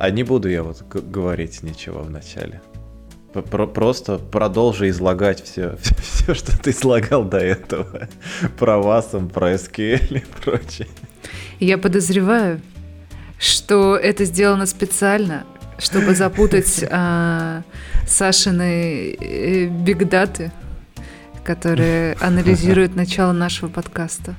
А не буду я вот говорить ничего в начале. Про просто продолжи излагать все, все, все, что ты излагал до этого. Про васом, про SQL и прочее. Я подозреваю, что это сделано специально, чтобы запутать а, Сашины э, бигдаты, которые анализируют начало нашего подкаста.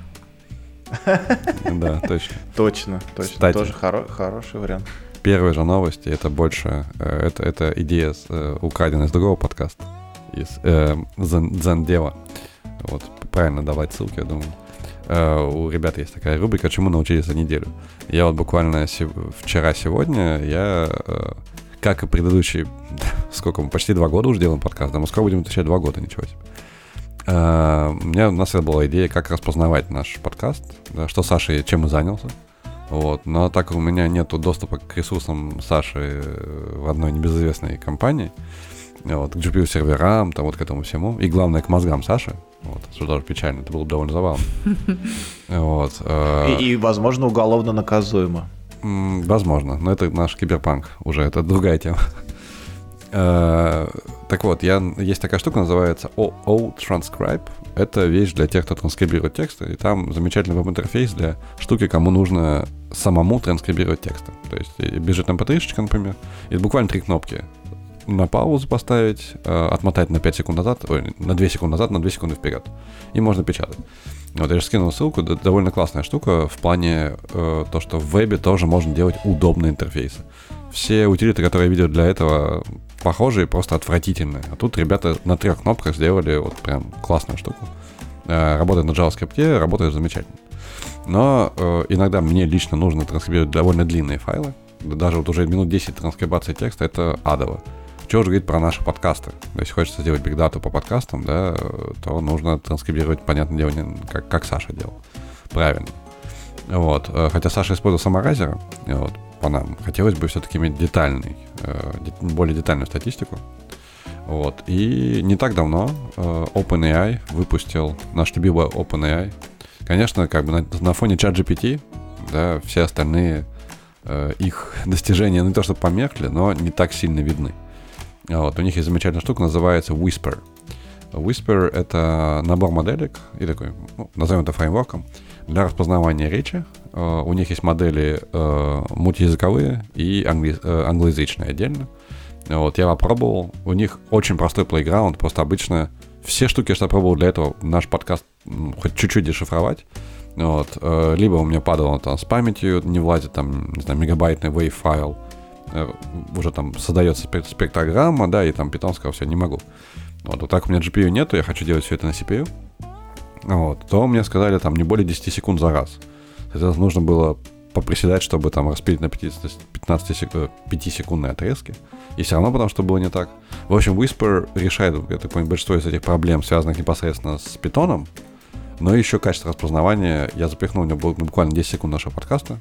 Да, точно. Точно, точно. Кстати, Тоже хоро- хороший вариант. Первые же новости, это больше, э, это, это идея э, украдена из другого подкаста, из э, Зендева. Вот, правильно давать ссылки, я думаю. Э, у ребят есть такая рубрика «Чему научились за неделю?». Я вот буквально вчера-сегодня, я, э, как и предыдущие, сколько мы, почти два года уже делаем подкаст, да, мы скоро будем отвечать два года, ничего себе. Uh, у меня у нас была идея, как распознавать наш подкаст, да, что Саша чем и занялся. Вот. Но так как у меня нет доступа к ресурсам Саши в одной небезызвестной компании, вот, к GPU-серверам, там вот к этому всему, и главное, к мозгам Саши, вот, что даже печально, это было бы довольно забавно. Вот. Э, и, возможно, уголовно наказуемо. Возможно, но это наш киберпанк уже, это другая тема. Э, так вот, я, есть такая штука, называется OO Transcribe. Это вещь для тех, кто транскрибирует тексты. И там замечательный веб-интерфейс для штуки, кому нужно самому транскрибировать тексты. То есть бежит mp3, например, и буквально три кнопки. На паузу поставить, э, отмотать на 5 секунд назад, ой, на 2 секунды назад, на 2 секунды вперед. И можно печатать. Вот я же скинул ссылку, довольно классная штука в плане э, то, что в вебе тоже можно делать удобные интерфейсы. Все утилиты, которые я видел для этого, похожие, просто отвратительные. А тут ребята на трех кнопках сделали вот прям классную штуку. Э, работает на JavaScript, работает замечательно. Но э, иногда мне лично нужно транскрибировать довольно длинные файлы. Даже вот уже минут 10 транскрибации текста это адово. Что же говорить про наши подкасты? Если хочется сделать бигдату по подкастам, да, то нужно транскрибировать, понятное дело, как, как Саша делал. Правильно. Вот. Э, хотя Саша использовал саморазер, вот, по нам, хотелось бы все-таки иметь детальный, э, более детальную статистику. Вот. И не так давно э, OpenAI выпустил наш любимый OpenAI Конечно, как бы на, на фоне ChatGPT, да, все остальные э, их достижения не то что померкли, но не так сильно видны. Вот, у них есть замечательная штука, называется Whisper. Whisper — это набор моделек, и такой, ну, назовем это фреймворком, для распознавания речи. Uh, у них есть модели uh, мультиязыковые и англи- uh, англоязычные отдельно. Вот, я попробовал. У них очень простой плейграунд, просто обычно все штуки, что я пробовал для этого, наш подкаст хоть чуть-чуть дешифровать. Вот. Э, либо у меня падало там с памятью, не влазит там, не знаю, мегабайтный wave файл, э, уже там создается спектрограмма, да, и там Python сказал, все, не могу. Вот, вот так у меня GPU нету, я хочу делать все это на CPU. Вот, то мне сказали там не более 10 секунд за раз. Соответственно, нужно было поприседать, чтобы там распилить на 15, 15 сек, 5-секундные отрезки. И все равно потому, что было не так. В общем, Whisper решает, я так понимаю, большинство из этих проблем, связанных непосредственно с питоном, но еще качество распознавания. Я запихнул у него буквально 10 секунд нашего подкаста.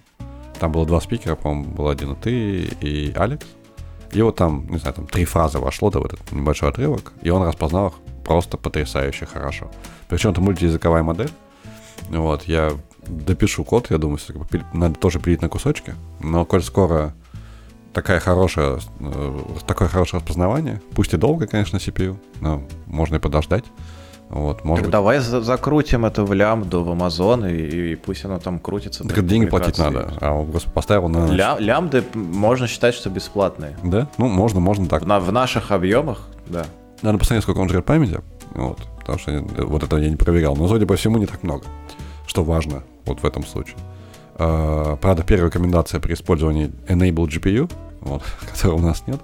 Там было два спикера, по-моему, был один и ты, и Алекс. И вот там, не знаю, там три фразы вошло да, в этот небольшой отрывок, и он распознал их просто потрясающе хорошо. Причем это мультиязыковая модель. Вот, я допишу код, я думаю, надо тоже пилить на кусочки. Но коль скоро такая хорошая, э, такое хорошее распознавание, пусть и долго, конечно, CPU, но можно и подождать. Вот, может так быть. давай за закрутим это в лямбду, в Amazon, и, и пусть оно там крутится. Так деньги платить надо, а просто поставил на... Ля лямбды можно считать, что бесплатные. Да? Ну, можно, можно так. На, в наших объемах, да. Надо посмотреть, сколько он жрет памяти, вот, потому что вот это я не проверял, но, судя по всему, не так много, что важно вот в этом случае. Uh, правда, первая рекомендация при использовании Enable GPU, вот, которого у нас нет.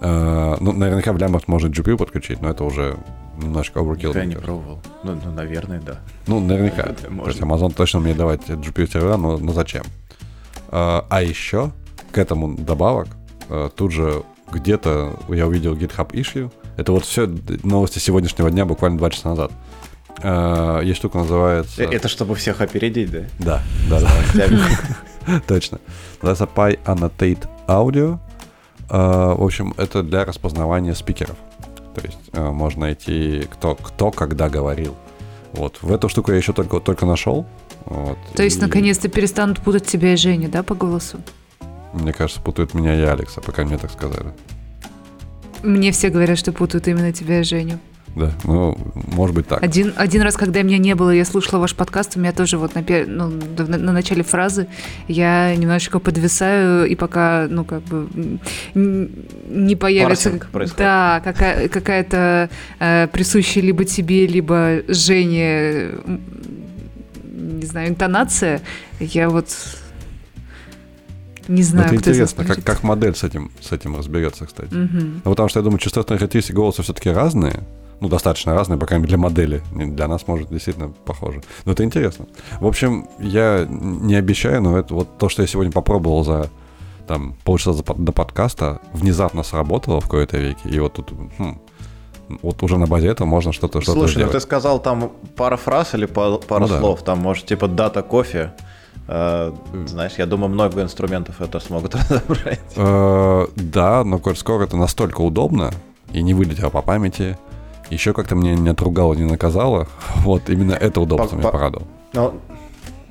Uh, ну, наверняка в лямбах можно GPU подключить, но это уже немножко overkill. Я не пробовал. Ну, ну, наверное, да. Ну, наверняка. То есть Amazon точно мне давать GPU сервера, но, но зачем? Uh, а еще к этому добавок, uh, тут же где-то я увидел GitHub issue. Это вот все новости сегодняшнего дня, буквально два часа назад. Uh, есть штука, называется... Это чтобы всех опередить, да? Да, да, да. Точно. Называется Pi Annotate Audio. Uh, в общем, это для распознавания спикеров. То есть можно найти, кто, кто когда говорил. Вот. В эту штуку я еще только, только нашел. Вот. То есть, и... наконец-то перестанут путать тебя и Женю, да, по голосу? Мне кажется, путают меня и Алекса, пока мне так сказали. Мне все говорят, что путают именно тебя и Женю. Да, ну, может быть так. Один, один раз, когда меня не было, я слушала ваш подкаст, у меня тоже вот на, пер- ну, на, на начале фразы я немножечко подвисаю, и пока, ну, как бы не появится... Парсинг происходит. Да, какая- какая-то э, присущая либо тебе, либо Жене, не знаю, интонация, я вот не Ну, знаю, это кто интересно, как, как модель с этим, с этим разберется, кстати. Мгм. Ну, потому что я думаю, частотные характеристики голоса все-таки разные. Ну, достаточно разные, по крайней мере, для модели. Для нас, может, действительно похоже. Но это интересно. В общем, я не обещаю, но это вот то, что я сегодня попробовал за там полчаса до подкаста, внезапно сработало в кои-то веке. И вот тут, хм, вот уже на базе этого можно что-то что Слушай, ну сделать. ты сказал там пара фраз или па- пару Ну да. слов, там может типа дата кофе. Э, знаешь, я думаю, много инструментов это смогут разобрать. Э, Да, но скоро это настолько удобно и не вылетело по памяти, еще как-то мне не отругало, не наказало, вот именно это удобство По- меня по- порадовало. Ну,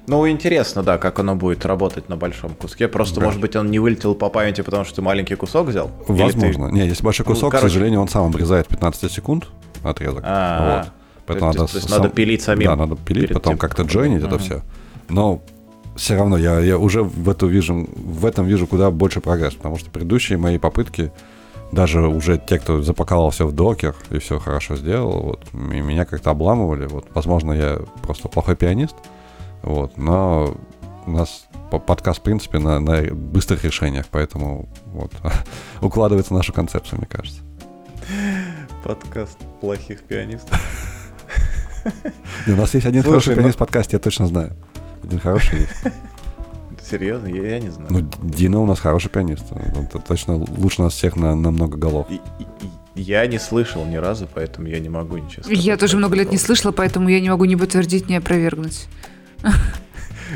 ну, интересно, да, как оно будет работать на большом куске. Просто, Да. может быть, он не вылетел по памяти, потому что ты маленький кусок взял? Или ты- Возможно. Не, если большой Ну, кусок, к короче. сожалению, он сам обрезает 15 секунд отрезок. А, вот. то Поэтому есть- надо, то есть сам- надо пилить самим Да, надо пилить, потом тем, как-то как- джойнить это все. Но все равно я, я уже в, эту вижу, в этом вижу куда больше прогресс, потому что предыдущие мои попытки, даже уже те, кто запаковал все в докер и все хорошо сделал, вот, и меня как-то обламывали. Вот, возможно, я просто плохой пианист, вот, но у нас по- подкаст, в принципе, на, на быстрых решениях, поэтому вот, укладывается нашу концепцию, мне кажется. Подкаст плохих пианистов. У нас есть один хороший ну- пианист в подкасте, я точно знаю. Один хороший есть. Серьезно? Я, я не знаю. Ну, Дина у нас хороший пианист. Он точно лучше нас всех на, на много голов. И- и- Я не слышал ни разу, поэтому я не могу ничего сказать. Я тоже много лет не слышала, поэтому я не могу ни подтвердить, ни опровергнуть.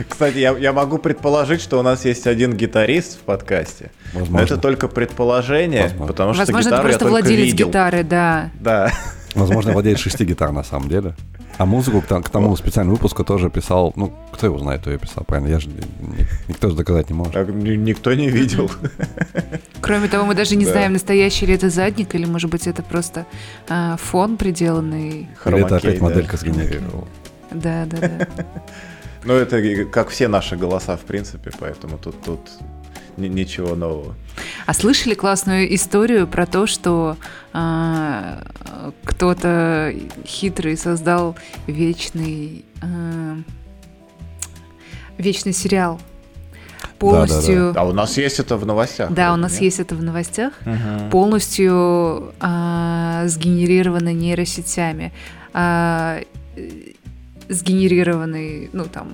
Кстати, я, я могу предположить, что у нас есть один гитарист в подкасте. Но Возможно. это только предположение, Возможно. потому что Возможно, это гитару я просто только владелец видел. гитары, да. Да. Возможно, владеет шести гитар на самом деле. А музыку к, тому специальному выпуску тоже писал. Ну, кто его знает, кто ее писал, правильно? Я же ни- никто же доказать не может. Так ни- никто не видел. Кроме того, мы даже не Да. знаем, настоящий ли это задник, или, может быть, это просто а, фон приделанный. Или это Хромакей, опять да. моделька сгенерировала. Да, да, да. Ну, это как все наши голоса, в принципе, поэтому тут, тут ничего нового. А слышали классную историю про то, что а, кто-то хитрый создал вечный а, вечный сериал полностью. А у нас есть это в новостях. Да, у нас нет? есть это в новостях. Мгм. полностью а, сгенерированы нейросетями. А, э, сгенерированный, ну там,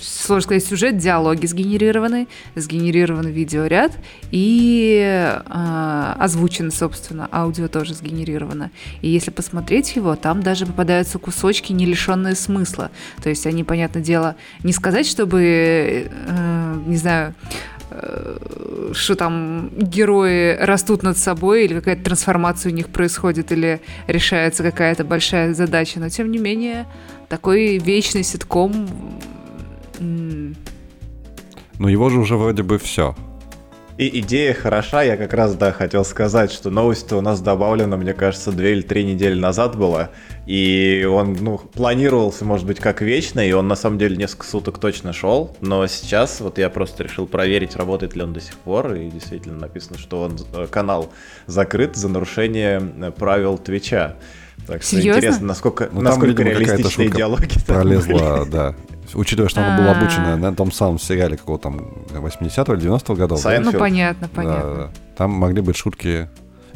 сложно сказать, сюжет, диалоги сгенерированы, сгенерирован видеоряд и а, озвучено, собственно, аудио тоже сгенерировано. И если посмотреть его, там даже попадаются кусочки, не лишенные смысла. То есть они, понятное дело, не сказать, чтобы, э, не знаю, э, что там герои растут над собой, или какая-то трансформация у них происходит, или решается какая-то большая задача. Но тем не менее, такой вечный ситком. Но его же уже вроде бы все. И идея хороша, я как раз, да, хотел сказать, что новость-то у нас добавлена, мне кажется, две или три недели назад была, и он, ну, планировался, может быть, как вечный, и он, на самом деле, несколько суток точно шел, но сейчас вот я просто решил проверить, работает ли он до сих пор, и действительно написано, что он, э, канал закрыт за нарушение э, правил Твича. Так что Серьезно? интересно, насколько, Ну, там, насколько видимо, реалистичные диалоги Пролезла, да. Учитывая, что она была А. обучена на том самом сериале какого там 80-го или 90-го годов. да? Ну, понятно, Да, понятно. да. Там могли быть шутки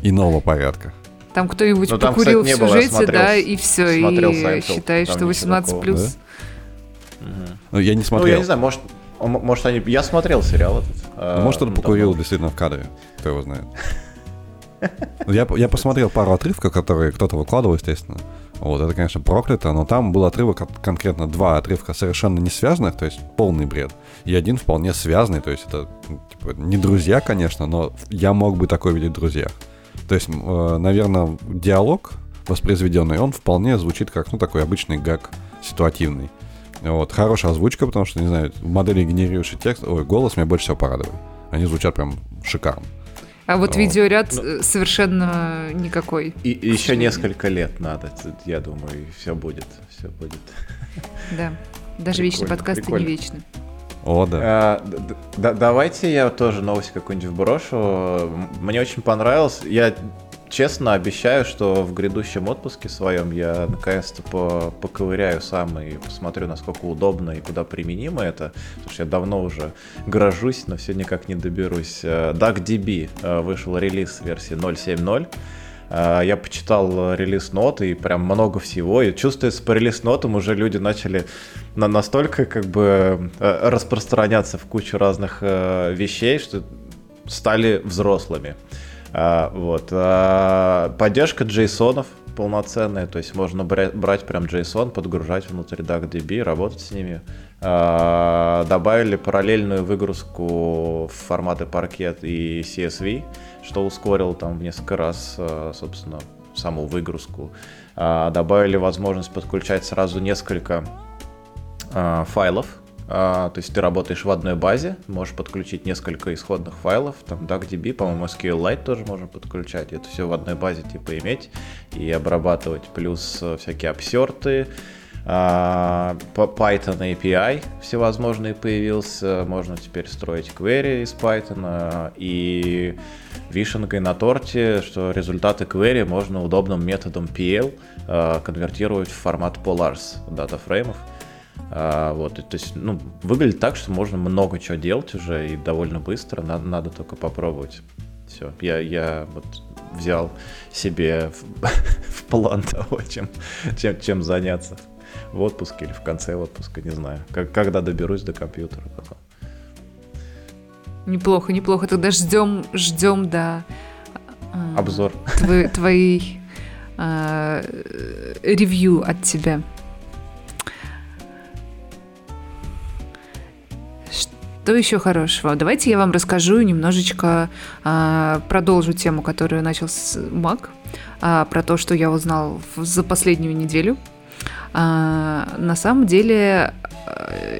иного порядка. Там кто-нибудь Ну, там, покурил кстати, в было, сюжете, смотрел- да, и все, и считает, что ничего 18 такого. плюс. Мгм. Ну, я не Ну, смотрел. я не знаю, может, может они... Я смотрел сериал этот. Ну, э, Может, он ну, покурил действительно в кадре, кто его знает. Я, я посмотрел пару отрывков, которые кто-то выкладывал, естественно. Вот, это, конечно, проклято, но там был отрывок, от- конкретно два отрывка совершенно не связанных, то есть полный бред, и один вполне связанный, то есть это типа, не друзья, конечно, но я мог бы такое видеть в друзьях. То есть, э, наверное, диалог воспроизведенный, он вполне звучит как, ну, такой обычный гаг ситуативный. Вот, хорошая озвучка, потому что, не знаю, модели генерирующий текст, ой, голос меня больше всего порадовал. Они звучат прям шикарно. А вот, вот. видеоряд ну, совершенно никакой. И, и еще несколько лет надо, я думаю, и все будет, все будет. Да, даже вечный подкаст не вечный. О, да. А, да. Давайте я тоже новость какую-нибудь вброшу. Мне очень понравилось. Я честно обещаю, что в грядущем отпуске своем я наконец-то по поковыряю сам и посмотрю, насколько удобно и куда применимо это. Потому что я давно уже грожусь, но все никак не доберусь. Э, DuckDB э, вышел релиз версии 0.7.0. Э, я почитал релиз ноты и прям много всего. И чувствуется, по релиз нотам уже люди начали на настолько как бы распространяться в кучу разных вещей, что стали взрослыми. А, вот. А, поддержка JSON полноценная, то есть можно брать, прям JSON, подгружать внутрь DuckDB, работать с ними. А, добавили параллельную выгрузку в форматы паркет и CSV, что ускорило там в несколько раз, собственно, саму выгрузку. Добавили возможность подключать сразу несколько файлов а, то есть ты работаешь в одной базе, можешь подключить несколько исходных файлов, там DuckDB, по-моему, SQLite тоже можно подключать, это все в одной базе типа иметь и обрабатывать, плюс э, всякие обсерты, а, Python API всевозможные появился, можно теперь строить query из Python, и вишенкой на торте, что результаты query можно удобным методом PL а, конвертировать в формат polars датафреймов. фреймов а, вот, то есть, ну, выглядит так, что можно много чего делать уже и довольно быстро, надо, надо только попробовать. Все, я, я вот взял себе в, в план того, чем, чем, чем заняться в отпуске или в конце отпуска, не знаю, как, когда доберусь до компьютера потом. Неплохо, неплохо. Тогда ждем, ждем, да. Обзор. Твои, твои э, ревью от тебя. Что еще хорошего? Давайте я вам расскажу немножечко, а, продолжу тему, которую начал с Мак, а, про то, что я узнал за последнюю неделю. А, на самом деле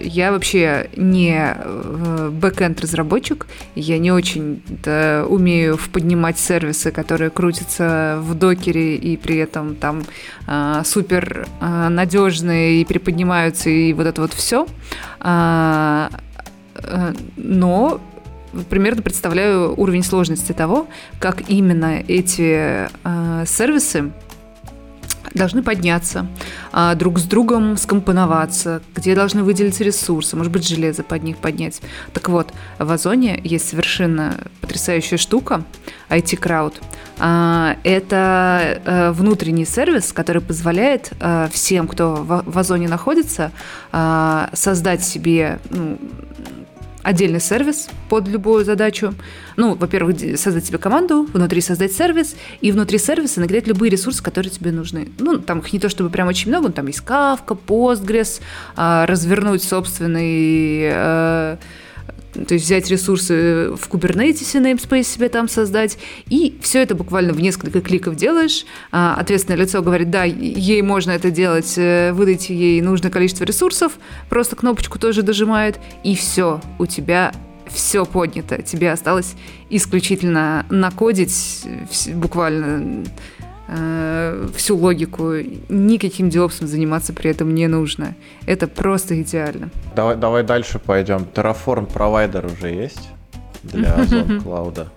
я вообще не э, бэкенд разработчик, я не очень умею поднимать сервисы, которые крутятся в докере и при этом там э, супер э, надежные и приподнимаются и вот это вот все. Э, но примерно представляю уровень сложности того, как именно эти э, сервисы должны подняться, а, друг с другом скомпоноваться, где должны выделить ресурсы, может быть, железо под них поднять. Так вот, в Озоне есть совершенно потрясающая штука, IT Crowd. А, это э, внутренний сервис, который позволяет всем, кто в Озоне находится, создать себе ну, отдельный сервис под любую задачу. Ну, во-первых, создать себе команду, внутри создать сервис, и внутри сервиса нагреть любые ресурсы, которые тебе нужны. Ну, там их не то чтобы прям очень много, но там есть Kafka, Postgres, а, развернуть собственный э, то есть взять ресурсы в Kubernetes namespace себе там создать, и все это буквально в несколько кликов делаешь. А, ответственное лицо говорит, да, ей можно это делать, э, выдайте ей нужное количество ресурсов, просто кнопочку тоже дожимает, и все, у тебя все поднято. Тебе осталось исключительно накодить буквально э, всю логику. Никаким диопсом заниматься при этом не нужно. Это просто идеально. Давай, давай дальше пойдем. Terraform провайдер уже есть для Озон Клауда,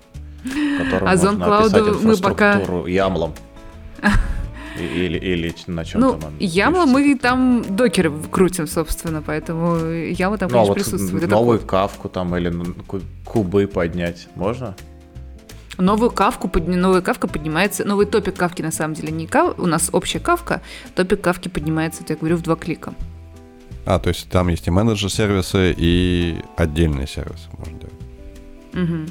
Озон Клауду мы пока... ямлом. Или, или на чем ну, там Яма мы там докеры крутим, собственно, поэтому яма там, ну, а конечно, а вот присутствует. Новую кавку там или кубы поднять можно? Новую кавку, новая кавка поднимается, новый топик кавки на самом деле не кав, у нас общая кавка, топик кавки поднимается, я говорю, в два клика. А, то есть там есть и менеджер-сервисы, и отдельные сервисы можно делать. Угу.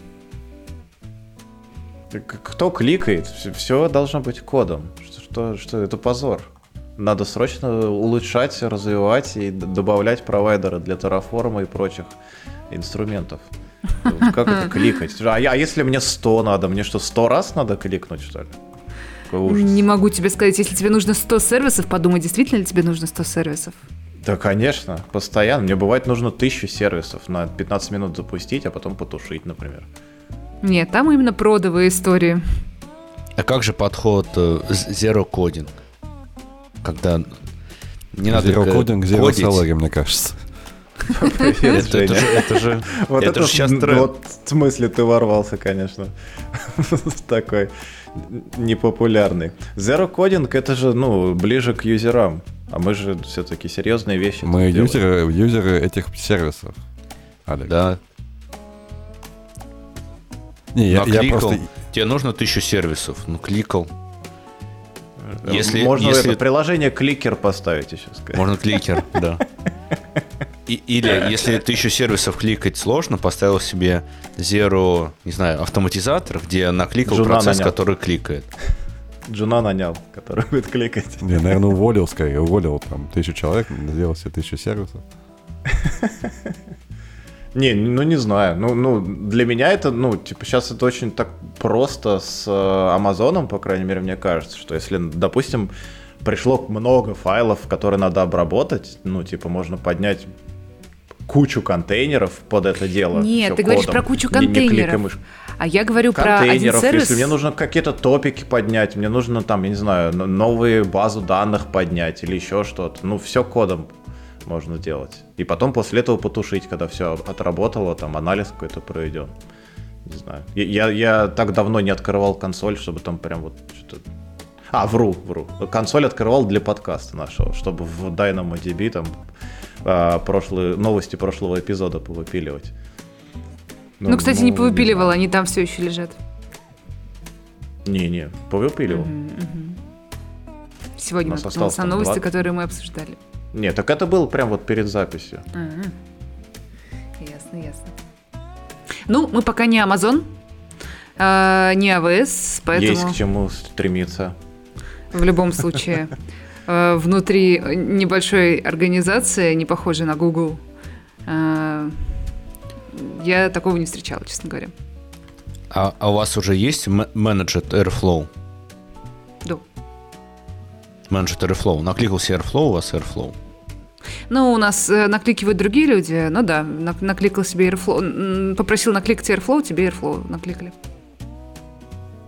Кто кликает? Все должно быть кодом. Что, что, что это позор. Надо срочно улучшать, развивать и добавлять провайдеры для Terraform и прочих инструментов. Как это кликать? А, а если мне 100 надо, мне что, 100 раз надо кликнуть, что ли? Не могу тебе сказать, если тебе нужно 100 сервисов, подумай, действительно ли тебе нужно 100 сервисов? Да, конечно, постоянно. Мне бывает нужно тысячу сервисов на 15 минут запустить, а потом потушить, например. Нет, там именно продовые истории. А как же подход э, Zero Coding? Когда не надо Zero Coding, Zero. Salary, мне кажется. Это, это же, это же, Вот это это же сейчас тренд. Вот в смысле ты ворвался, конечно. Такой непопулярный. Zero Coding это же, ну, ближе к юзерам. А мы же все-таки серьезные вещи. Мы юзеры, юзеры этих сервисов. Алекс. Да, Не, я, я просто... Тебе нужно тысячу сервисов. Ну, кликал. Если- Можно если- это приложение кликер поставить еще сказать. Можно кликер, да. И- или, если тысячу сервисов кликать сложно, поставил себе Zero, не знаю, автоматизатор, где накликал Жена процесс, нанял. который кликает. Джуна нанял, который будет кликать. Не, наверное, уволил скорее. Уволил там тысячу человек, сделал себе тысячу сервисов. Не, ну не знаю. Ну, ну, для меня это, ну, типа, сейчас это очень так просто с э, Амазоном, по крайней мере, мне кажется, что если, допустим, пришло много файлов, которые надо обработать, ну, типа, можно поднять кучу контейнеров под это дело. Нет, ты говоришь кодом, про кучу не- не контейнеров. мышкой. А я говорю про один контейнеров, сервис. если мне нужно какие-то топики поднять, мне нужно там, я не знаю, н- новые базу данных поднять или еще что-то. Ну, все кодом можно делать. И потом после этого потушить, когда все отработало, там анализ какой-то проведен. Не знаю. Я, я, я так давно не открывал консоль, чтобы там прям вот что-то... А, вру, вру. Консоль открывал для подкаста нашего, чтобы в DynamoDB там а, прошлые, новости прошлого эпизода повыпиливать. Ну, кстати, не ну, повыпиливал, знаю. они там все еще лежат. Не-не, повыпиливал. Сегодня У нас осталось там новости, два- которые мы обсуждали. Нет, так это было прям вот перед записью. Ага. Ясно, ясно. Ну, мы пока не Amazon, а, не AWS, поэтому Есть к чему стремиться. в любом случае внутри небольшой организации, не похожей на Google, э, я такого не встречала, честно говоря. А, а у вас уже есть менеджер Airflow? Да. Менеджер Airflow. Накликался Airflow, у вас Airflow. Ну, у нас э, накликивают другие люди. Ну да, нак- накликал себе Airflow. Попросил накликать Airflow, тебе Airflow накликали.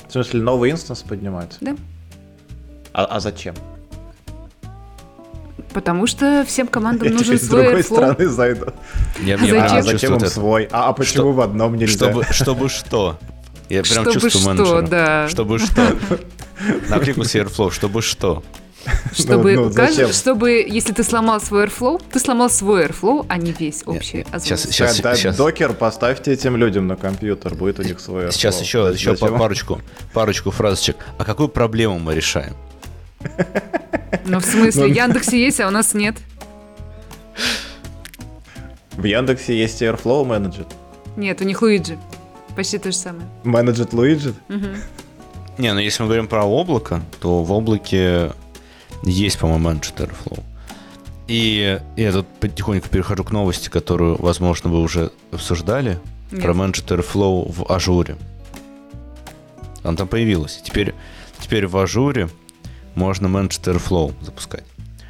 В смысле, новый инстанс поднимается? Да. А, а зачем? Потому что всем командам Я нужен теперь с свой другой стороны зайду. Я, А мне зачем? А зачем им свой? А, а почему Что- в одном нельзя? Чтобы, чтобы что? Я прям Чтобы чувствую что, менеджера. да. Чтобы что? Накликался Airflow, чтобы что? Чтобы, Ну, ну, кажд- зачем? чтобы, если ты сломал свой Airflow, ты сломал свой Airflow, а не весь общий. нет, сейчас- сейчас- Да, сейчас. Докер поставьте этим людям на компьютер, будет у них свой. Сейчас Airflow. еще, еще по- парочку, парочку фразочек. А какую проблему мы решаем? Ну, в смысле, Ну, Яндексе есть, а у нас нет. В Яндексе есть Airflow менеджер. Нет, у них Луиджи. Почти то же самое. Менеджер Луиджи? Не, ну если мы говорим про облако, то в облаке есть, по-моему, менеджер Airflow. И я тут потихоньку перехожу к новости, которую, возможно, вы уже обсуждали. Нет. Про менеджер Airflow в ажуре. Она там появилась. Теперь, теперь в ажуре можно менеджер Airflow запускать.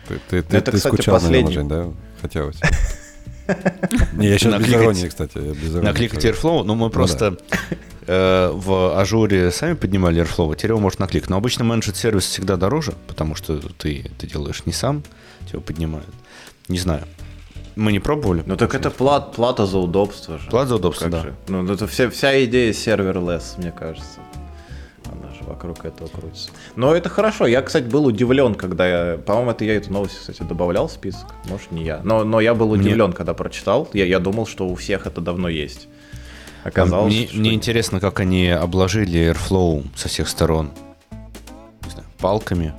Ты, ты, ты, Это, ты кстати, скучал, последний. Жень, да? Хотелось. Не, я сейчас без Накликать- иронии, кстати. я без иронии Накликать. Airflow, ну мы просто э, в Azure сами поднимали Airflow, а теперь его можно накликать. Но обычно managed service всегда дороже, потому что ты это делаешь не сам, тебя поднимают. Не знаю. Мы не пробовали. Ну так это плат, плата за удобство же. Плата за удобство, Как да. же? Ну это вся, вся идея serverless, мне кажется. Вокруг этого крутится. Но это хорошо. Я, кстати, был удивлен, когда я... По-моему, это я эту новость, кстати, добавлял в список. Может, не я. Но, но я был удивлен, когда прочитал. Я, я думал, что у всех это давно есть. Оказалось, мне, что... мне интересно, как они обложили Airflow со всех сторон. Не знаю, палками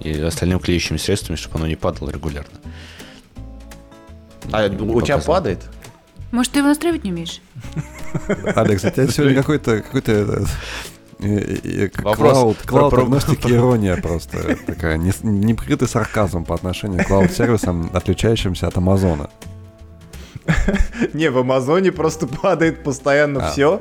и остальными клеящими средствами, чтобы оно не падало регулярно. А Не у тебя показано. падает? Может, ты его настраивать не умеешь? Алекс, у тебя сегодня какой-то какой-то э, Вопрос клауд, про- клауд про- агностики ирония просто такая, не- неприкрытый сарказм по отношению к клауд-сервисам, отличающимся от Амазона. Не, в Амазоне просто падает постоянно А. все.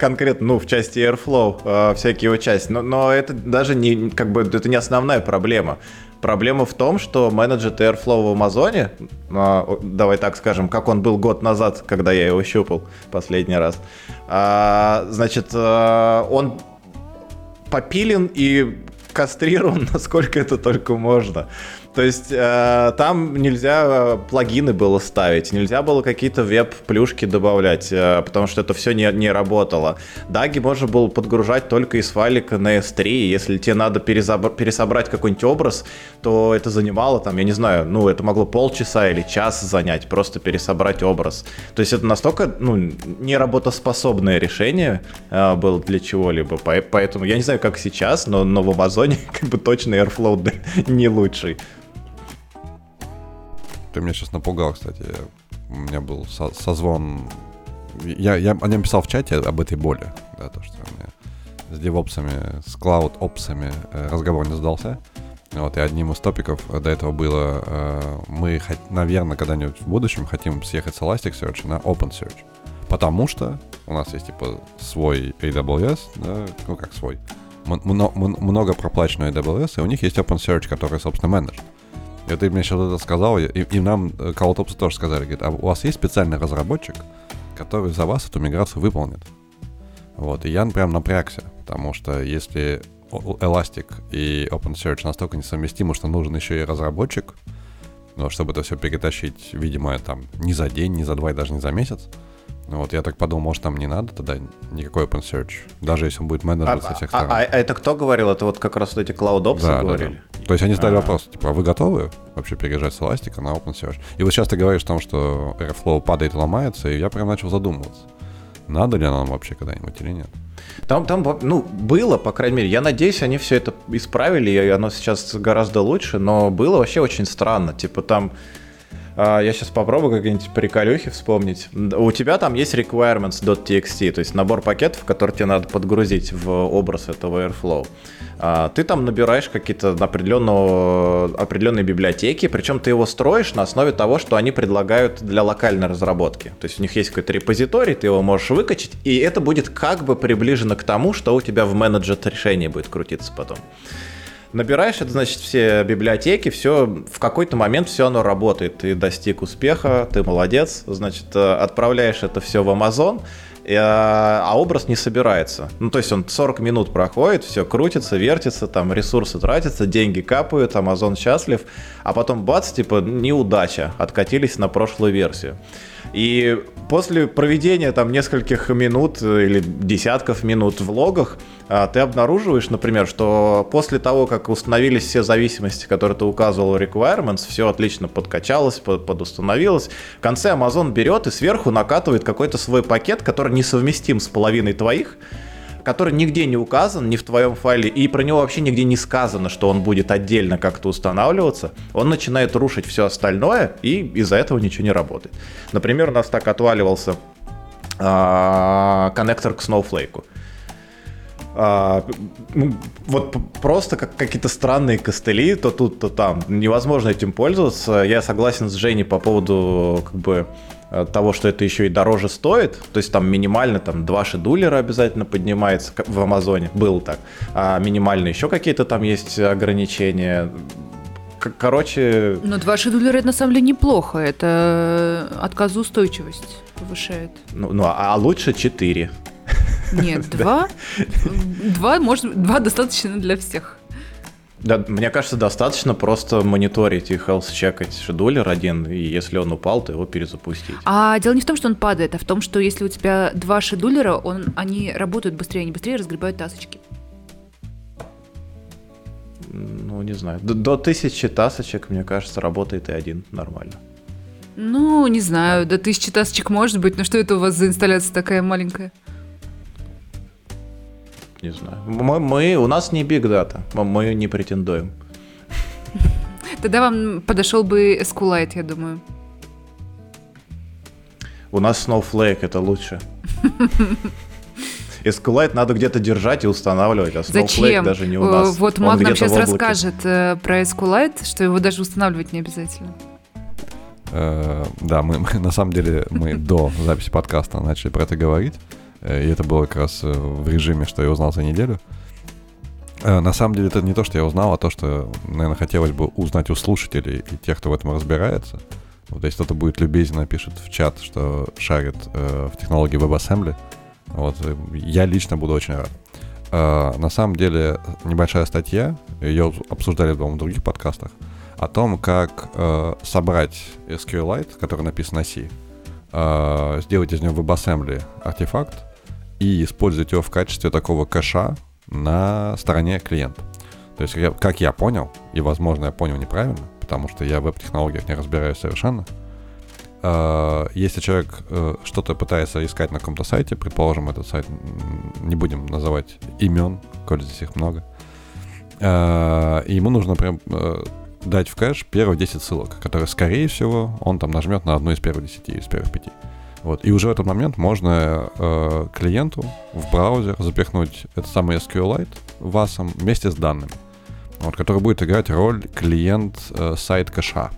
конкретно, ну, в части Airflow, а, всякие его части. Но, но это даже не, как бы, это не основная проблема. Проблема в том, что менеджер Airflow в Амазоне, а, давай так скажем, как он был год назад, когда я его щупал последний раз, а, значит, а, он попилен и кастрирован, насколько это только можно. То есть э, там нельзя плагины было ставить, нельзя было какие-то веб-плюшки добавлять, э, потому что это все не, не работало. Даги можно было подгружать только из файлика на S3, если тебе надо перезаб- пересобрать какой-нибудь образ, то это занимало там, я не знаю, ну это могло полчаса или час занять, просто пересобрать образ. То есть это настолько, ну, неработоспособное решение э, было для чего-либо, поэтому я не знаю, как сейчас, но, но в Амазоне как бы точно Airflow не лучший. Ты меня сейчас напугал, кстати. У меня был со созвон... Я, я о нем писал в чате об этой боли. Да, то, что у меня с девопсами, с клауд-опсами э, разговор не сдался. Вот, и одним из топиков до этого было, э, мы, наверное, когда-нибудь в будущем хотим съехать с Elasticsearch на OpenSearch. Потому что у нас есть, типа, свой AWS, да, ну, как свой, много проплаченного AWS, и у них есть OpenSearch, который, собственно, менеджер. И ты мне сейчас это сказал, и, и нам э, тоже сказали, говорит, а у вас есть специальный разработчик, который за вас эту миграцию выполнит? Вот, и я прям напрягся, потому что если Elastic и OpenSearch настолько несовместимы, что нужен еще и разработчик, ну, чтобы это все перетащить, видимо, там не за день, не за два и даже не за месяц, вот я так подумал, может там не надо тогда никакой OpenSearch, даже если он будет менеджер а, со всех а, сторон. А, а, а это кто говорил? Это вот как раз вот эти CloudOps да, говорили? Да, да. То есть они задали а. вопрос, типа, а вы готовы вообще переезжать с Elastic на OpenSearch? И вот сейчас ты говоришь о том, что Airflow падает и ломается, и я прям начал задумываться, надо ли нам вообще когда-нибудь или нет. Там, там, ну, было, по крайней мере. Я надеюсь, они все это исправили, и оно сейчас гораздо лучше, но было вообще очень странно. Типа там а, я сейчас попробую какие-нибудь приколюхи вспомнить. У тебя там есть requirements.txt, то есть набор пакетов, которые тебе надо подгрузить в образ этого Airflow. А, ты там набираешь какие-то определенные библиотеки, причем ты его строишь на основе того, что они предлагают для локальной разработки. То есть у них есть какой-то репозиторий, ты его можешь выкачать, и это будет как бы приближено к тому, что у тебя в менеджер решении будет крутиться потом. Набираешь это, значит, все библиотеки, все, в какой-то момент все оно работает. Ты достиг успеха, ты молодец, значит, э, отправляешь это все в Amazon, э, а образ не собирается. Ну, то есть он 40 минут проходит, все крутится, вертится, там ресурсы тратятся, деньги капают, Amazon счастлив, а потом бац, типа, неудача, откатились на прошлую версию. И после проведения там нескольких минут или десятков минут в логах, а, ты обнаруживаешь, например, что после того, как установились все зависимости, которые ты указывал в requirements, все отлично подкачалось, подустановилось. В конце Amazon берет и сверху накатывает какой-то свой пакет, который несовместим с половиной твоих, который нигде не указан, ни в твоем файле, и про него вообще нигде не сказано, что он будет отдельно как-то устанавливаться, он начинает рушить все остальное, и из-за этого ничего не работает. Например, у нас так отваливался а, коннектор к Snowflake. А, ну, вот просто как какие-то странные костыли, то тут, то там. Невозможно этим пользоваться. Я согласен с Женей по поводу как бы того, что это еще и дороже стоит, то есть там минимально там 2 шедулера обязательно поднимается в Амазоне, было так, а минимально еще какие-то там есть ограничения. Короче... Но 2 шедулера это на самом деле неплохо, это отказоустойчивость повышает. Ну, ну а, а лучше 4. Нет, 2? 2, может, 2 достаточно для всех. Да, мне кажется, достаточно просто мониторить и health чекать шедулер один, и если он упал, то его перезапустить. А дело не в том, что он падает, а в том, что если у тебя два шедулера, он, они работают быстрее, они быстрее разгребают тасочки. Ну, не знаю. До, до тысячи тасочек, мне кажется, работает и один нормально. Ну, не знаю, до тысячи тасочек может быть, но что это у вас за инсталляция такая маленькая? Не знаю. Мы, мы, у нас не Big Data, мы не претендуем. Тогда вам подошел бы SQLite, я думаю. У нас Snowflake, это лучше. SQLite надо где-то держать и устанавливать, а Snowflake Зачем? даже не у нас. Вот Маг нам сейчас расскажет э, про SQLite, что его даже устанавливать не обязательно. Э, да, мы, мы на самом деле мы до записи подкаста начали про это говорить. И это было как раз э, в режиме, что я узнал за неделю. Э, на самом деле это не то, что я узнал, а то, что, наверное, хотелось бы узнать у слушателей и тех, кто в этом разбирается. Вот если кто-то будет любезен, напишет в чат, что шарит э, в технологии WebAssembly. Вот, э, я лично буду очень рад. Э, на самом деле, небольшая статья, ее обсуждали, в других подкастах, о том, как э, собрать SQLite, который написан на C, э, сделать из него WebAssembly артефакт и использовать его в качестве такого кэша на стороне клиента. То есть, как я понял, и, возможно, я понял неправильно, потому что я в веб-технологиях не разбираюсь совершенно, э, если человек э, что-то пытается искать на каком-то сайте, предположим, этот сайт, не будем называть имен, коль здесь их много, э, ему нужно прям дать в кэш первые 10 ссылок, которые, скорее всего, он там нажмет на одну из первых 10, из первых 5. Вот. И уже в этот момент можно э, клиенту в браузер запихнуть этот самый SQLite васом вместе с данными, вот, который будет играть роль клиент э, сайт кэша.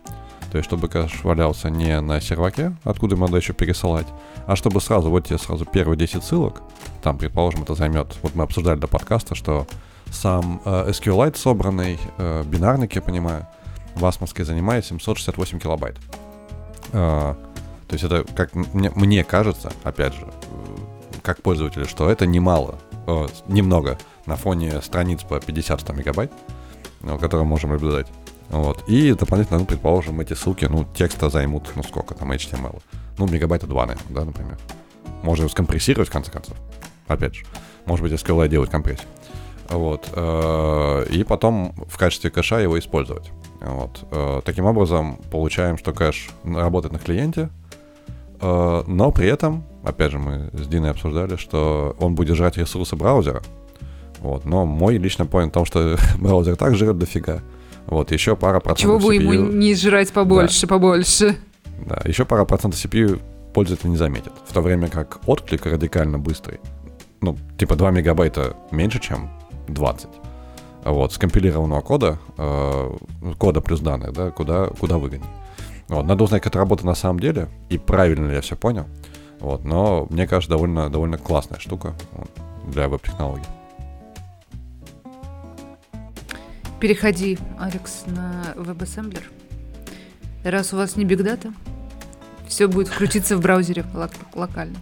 То есть, чтобы кэш валялся не на серваке, откуда ему надо еще пересылать, а чтобы сразу, вот тебе сразу первые 10 ссылок, там, предположим, это займет, вот мы обсуждали до подкаста, что сам э, SQLite собранный, э, бинарник, я понимаю, в Асмовске занимает 768 килобайт. Э, то есть это, как мне, мне кажется, опять же, как пользователю, что это немало, о, немного на фоне страниц по 50-100 мегабайт, ну, которые мы можем наблюдать. Вот. И дополнительно, ну, предположим, эти ссылки, ну, текста займут, ну, сколько там, HTML. Ну, мегабайта 2, наверное, да, например. Можно скомпрессировать, в конце концов. Опять же. Может быть, SQL делать компрессию. Вот. Э, и потом в качестве кэша его использовать. Вот. Э, таким образом, получаем, что кэш работает на клиенте, Э, но при этом, опять же, мы с Диной обсуждали, что он будет жрать ресурсы браузера. Вот. Но мой личный поинт в том, что браузер так жрет дофига. Вот, еще пара процентов Чего бы CPU... ему не жрать побольше, да. побольше. Да, еще пара процентов CPU пользователь не заметит. В то время как отклик радикально быстрый. Ну, типа 2 мегабайта меньше, чем 20. Вот, скомпилированного кода, э, кода плюс данных, да, куда, куда выгоднее. Вот, надо узнать, как это работает на самом деле, и правильно ли я все понял. Вот, но мне кажется, довольно, довольно классная штука вот, для веб-технологий. Переходи, Алекс, на WebAssembler. Раз у вас не бигдата, все будет включиться в браузере лок- локально.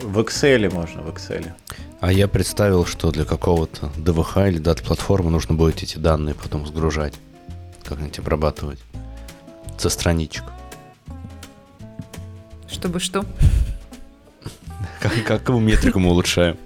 В Excel можно, в Excel. А я представил, что для какого-то ДВХ или дат-платформы нужно будет эти данные потом сгружать, как-нибудь обрабатывать со страничек. Чтобы что? Как, какую метрику мы улучшаем?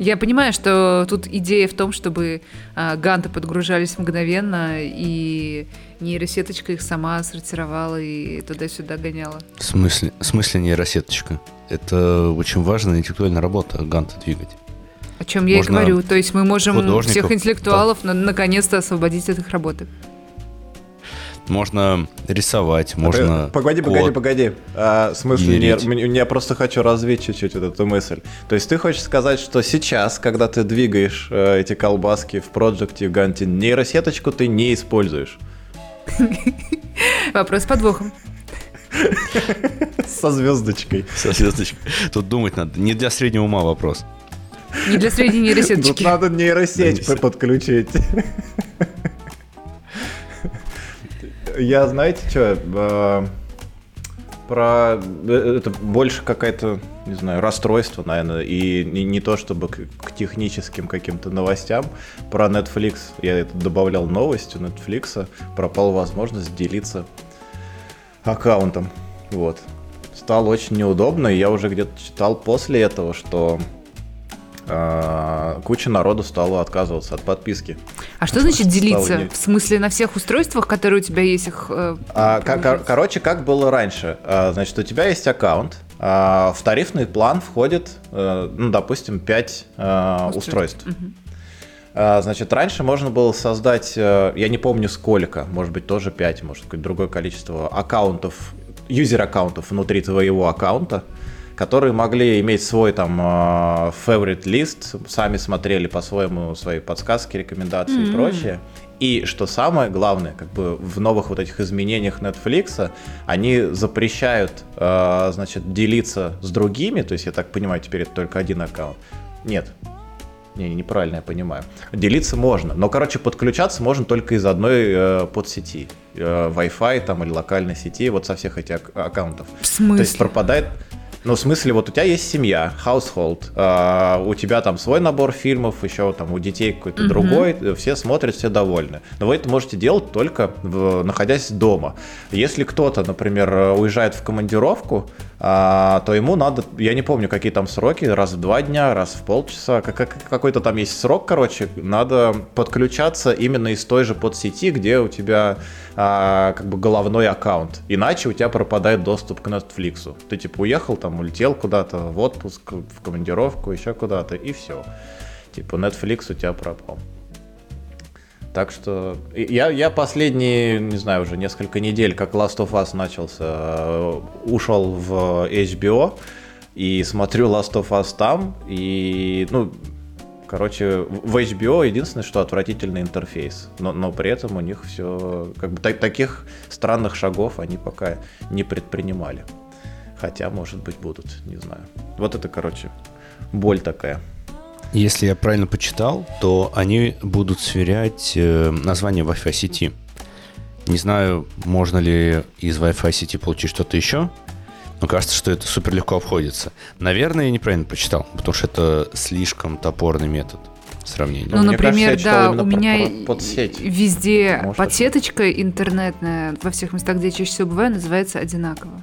Я понимаю, что тут идея в том, чтобы а, ганты подгружались мгновенно, и нейросеточка их сама сортировала и туда-сюда гоняла. В смысле, в смысле нейросеточка? Это очень важная интеллектуальная работа, ганты двигать. О чем я Можно и говорю. То есть мы можем всех интеллектуалов да. на- наконец-то освободить от их работы. Можно рисовать, можно. Погоди, код погоди, погоди. А, в смысле, не, я просто хочу развить чуть-чуть вот эту мысль. То есть ты хочешь сказать, что сейчас, когда ты двигаешь э, эти колбаски в проекте в Ганте, нейросеточку ты не используешь? Вопрос с подвохом. Со звездочкой. Со звездочкой. Тут думать надо. Не для среднего ума вопрос. Не для средней нейросеточки. Тут надо нейросеть подключить. Я, знаете, что, а, про э, это больше какая-то, не знаю, расстройство, наверное, и не, не то чтобы к, к техническим каким-то новостям. Про Netflix я это добавлял новость у Netflix, пропала возможность делиться аккаунтом. Вот. Стало очень неудобно, и я уже где-то читал после этого, что куча народу стала отказываться от подписки. А что значит делиться? В смысле на всех устройствах, которые у тебя есть их? Э, а, кор- короче, как было раньше? А, значит, у тебя есть аккаунт, а, в тарифный план входит, а, ну, допустим, 5 а, устройств. Угу. А, значит, раньше можно было создать, э, я не помню сколько, может быть, тоже 5, может быть, другое количество аккаунтов, юзер-аккаунтов внутри твоего аккаунта которые могли иметь свой там а, favorite list, сами смотрели по-своему свои подсказки, рекомендации mm-hmm. и прочее. И что самое главное, как бы в новых вот этих изменениях Netflix, они запрещают, э, значит, делиться с другими, то есть я так понимаю, теперь это только один аккаунт. Нет, не, неправильно я понимаю. Делиться можно, но, короче, подключаться можно только из одной э, подсети. Э, Wi-Fi там или локальной сети, вот со всех этих аккаунтов. В смысле? То есть пропадает... Ну, в смысле, вот у тебя есть семья, household, э, у тебя там свой набор фильмов, еще там у детей какой-то mm-hmm. другой, все смотрят, все довольны. Но вы это можете делать только в, находясь дома. Если кто-то, например, уезжает в командировку, а, то ему надо, я не помню, какие там сроки, раз в два дня, раз в полчаса, как, как, какой-то там есть срок, короче, надо подключаться именно из той же подсети, где у тебя а, как бы головной аккаунт. Иначе у тебя пропадает доступ к Netflix. Ты типа уехал, там улетел куда-то в отпуск, в командировку, еще куда-то, и все. Типа Netflix у тебя пропал. Так что я, я последние, не знаю, уже несколько недель, как Last of Us начался, э, ушел в HBO и смотрю Last of Us там. И, ну, короче, в HBO единственное, что отвратительный интерфейс. Но, но при этом у них все, как бы, таких странных шагов они пока не предпринимали. Хотя, может быть, будут, не знаю. Вот это, короче, боль такая. Если я правильно почитал, то они будут сверять э, название Wi-Fi сети. Не знаю, можно ли из Wi-Fi сети получить что-то еще, но кажется, что это супер легко обходится. Наверное, я неправильно почитал, потому что это слишком топорный метод сравнения. Ну, например, кажется, да, у меня под сеть. везде Может, подсеточка интернетная во всех местах, где я чаще всего бываю, называется одинаково.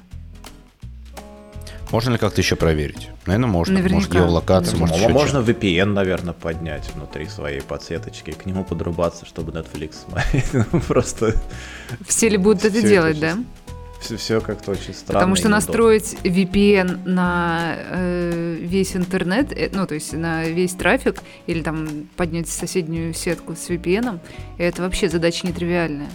Можно ли как-то еще проверить? Наверное, можно. Наверняка. Может, геолокация, может, еще Можно VPN, наверное, поднять внутри своей подсеточки, к нему подрубаться, чтобы Netflix смотреть. Просто... Все ли будут это делать, да? Все, все как-то очень странно. Потому что настроить VPN на э, весь интернет, э, ну, то есть на весь трафик, или там поднять соседнюю сетку с VPN, это вообще задача нетривиальная.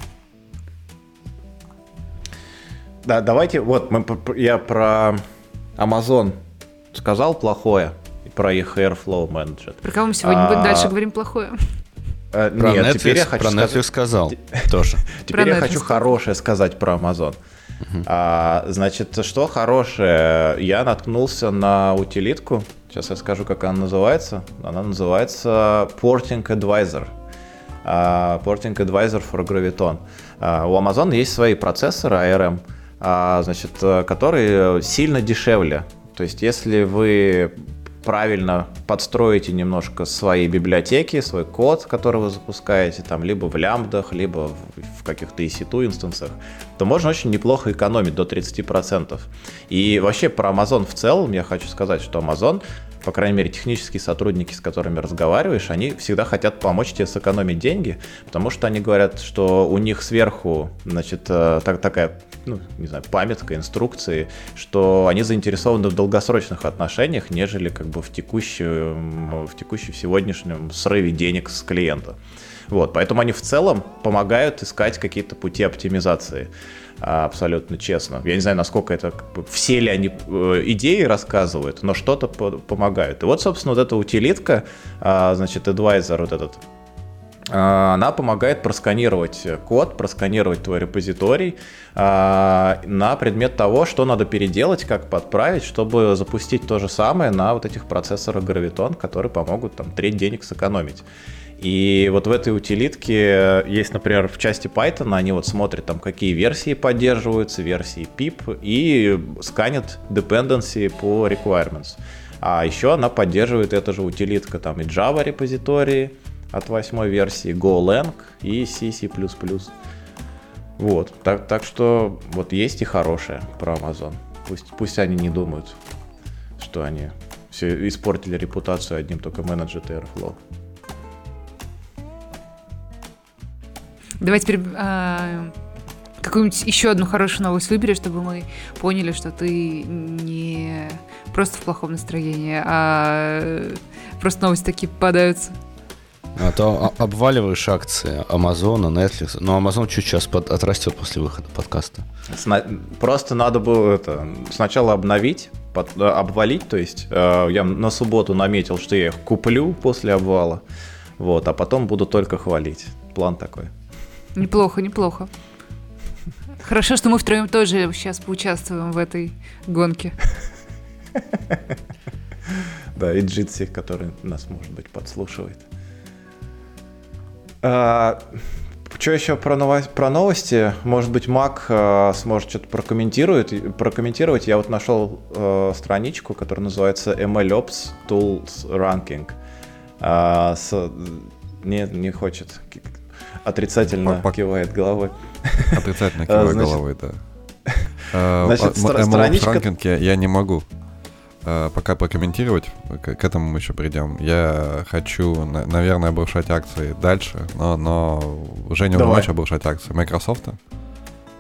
Да, давайте, вот мы, я про Amazon сказал плохое про их Airflow Manager. Про кого мы сегодня а... дальше говорим плохое? А, про нет, Netflix, теперь я хочу про Netflix сказал тоже. Теперь я хочу хорошее сказать про Amazon. А, значит, что хорошее? Я наткнулся на утилитку. Сейчас я скажу, как она называется. Она называется Porting Advisor. Uh, Porting Advisor for Graviton. Uh, у Amazon есть свои процессоры ARM. А, значит, э, которые сильно дешевле. То есть, если вы правильно подстроите немножко свои библиотеки, свой код, который вы запускаете, там, либо в лямбдах, либо в каких-то EC2 инстансах, то можно очень неплохо экономить до 30%. И вообще про Amazon в целом я хочу сказать, что Amazon по крайней мере, технические сотрудники, с которыми разговариваешь, они всегда хотят помочь тебе сэкономить деньги, потому что они говорят, что у них сверху, значит, э, так, такая, ну, не знаю, памятка, инструкции, что они заинтересованы в долгосрочных отношениях, нежели как бы в текущем, в текущем сегодняшнем срыве денег с клиента. Вот, поэтому они в целом помогают искать какие-то пути оптимизации. А, абсолютно честно. Я не знаю, насколько это, все ли они э, идеи рассказывают, но что-то помогают. И вот, собственно, вот эта утилитка, а, значит, advisor вот этот, а, она помогает просканировать код, просканировать твой репозиторий на предмет того, что надо переделать, как подправить, чтобы запустить то же самое на вот этих процессорах Graviton, которые помогут там треть денег сэкономить. И вот в этой утилитке есть, например, в части Python, они вот смотрят там, какие версии поддерживаются, версии pip, и сканят dependency по requirements. А еще она поддерживает эта же утилитка там и Java репозитории от восьмой версии, GoLang и C++. Вот, так, так что вот есть и хорошее про Amazon. Пусть, пусть они не думают, что они все испортили репутацию одним только менеджер Airflow. Давай теперь а, какую-нибудь еще одну хорошую новость выбери, чтобы мы поняли, что ты не просто в плохом настроении, а просто новости такие попадаются. А то обваливаешь акции Амазона, Netflix. Но Amazon чуть сейчас под, отрастет после выхода подкаста. Сна- просто надо было это сначала обновить, под, обвалить. То есть э, я на субботу наметил, что я их куплю после обвала. Вот, а потом буду только хвалить. План такой. Неплохо, неплохо. Хорошо, что мы втроем тоже сейчас поучаствуем в этой гонке. Да, и Джитси, который нас, может быть, подслушивает. А, что еще про, новости? Может быть, Мак э, сможет что-то прокомментировать, прокомментировать. Я вот нашел э, страничку, которая называется MLOps Tools Ranking. А, с, не, не хочет. Отрицательно Пок- кивает головой. Отрицательно киваю Значит- головой, да. Значит, а, страничка- я, не могу э, пока прокомментировать, к, к этому мы еще придем. Я хочу, на- наверное, обрушать акции дальше, но, но уже Давай. начал обрушать акции Microsoft.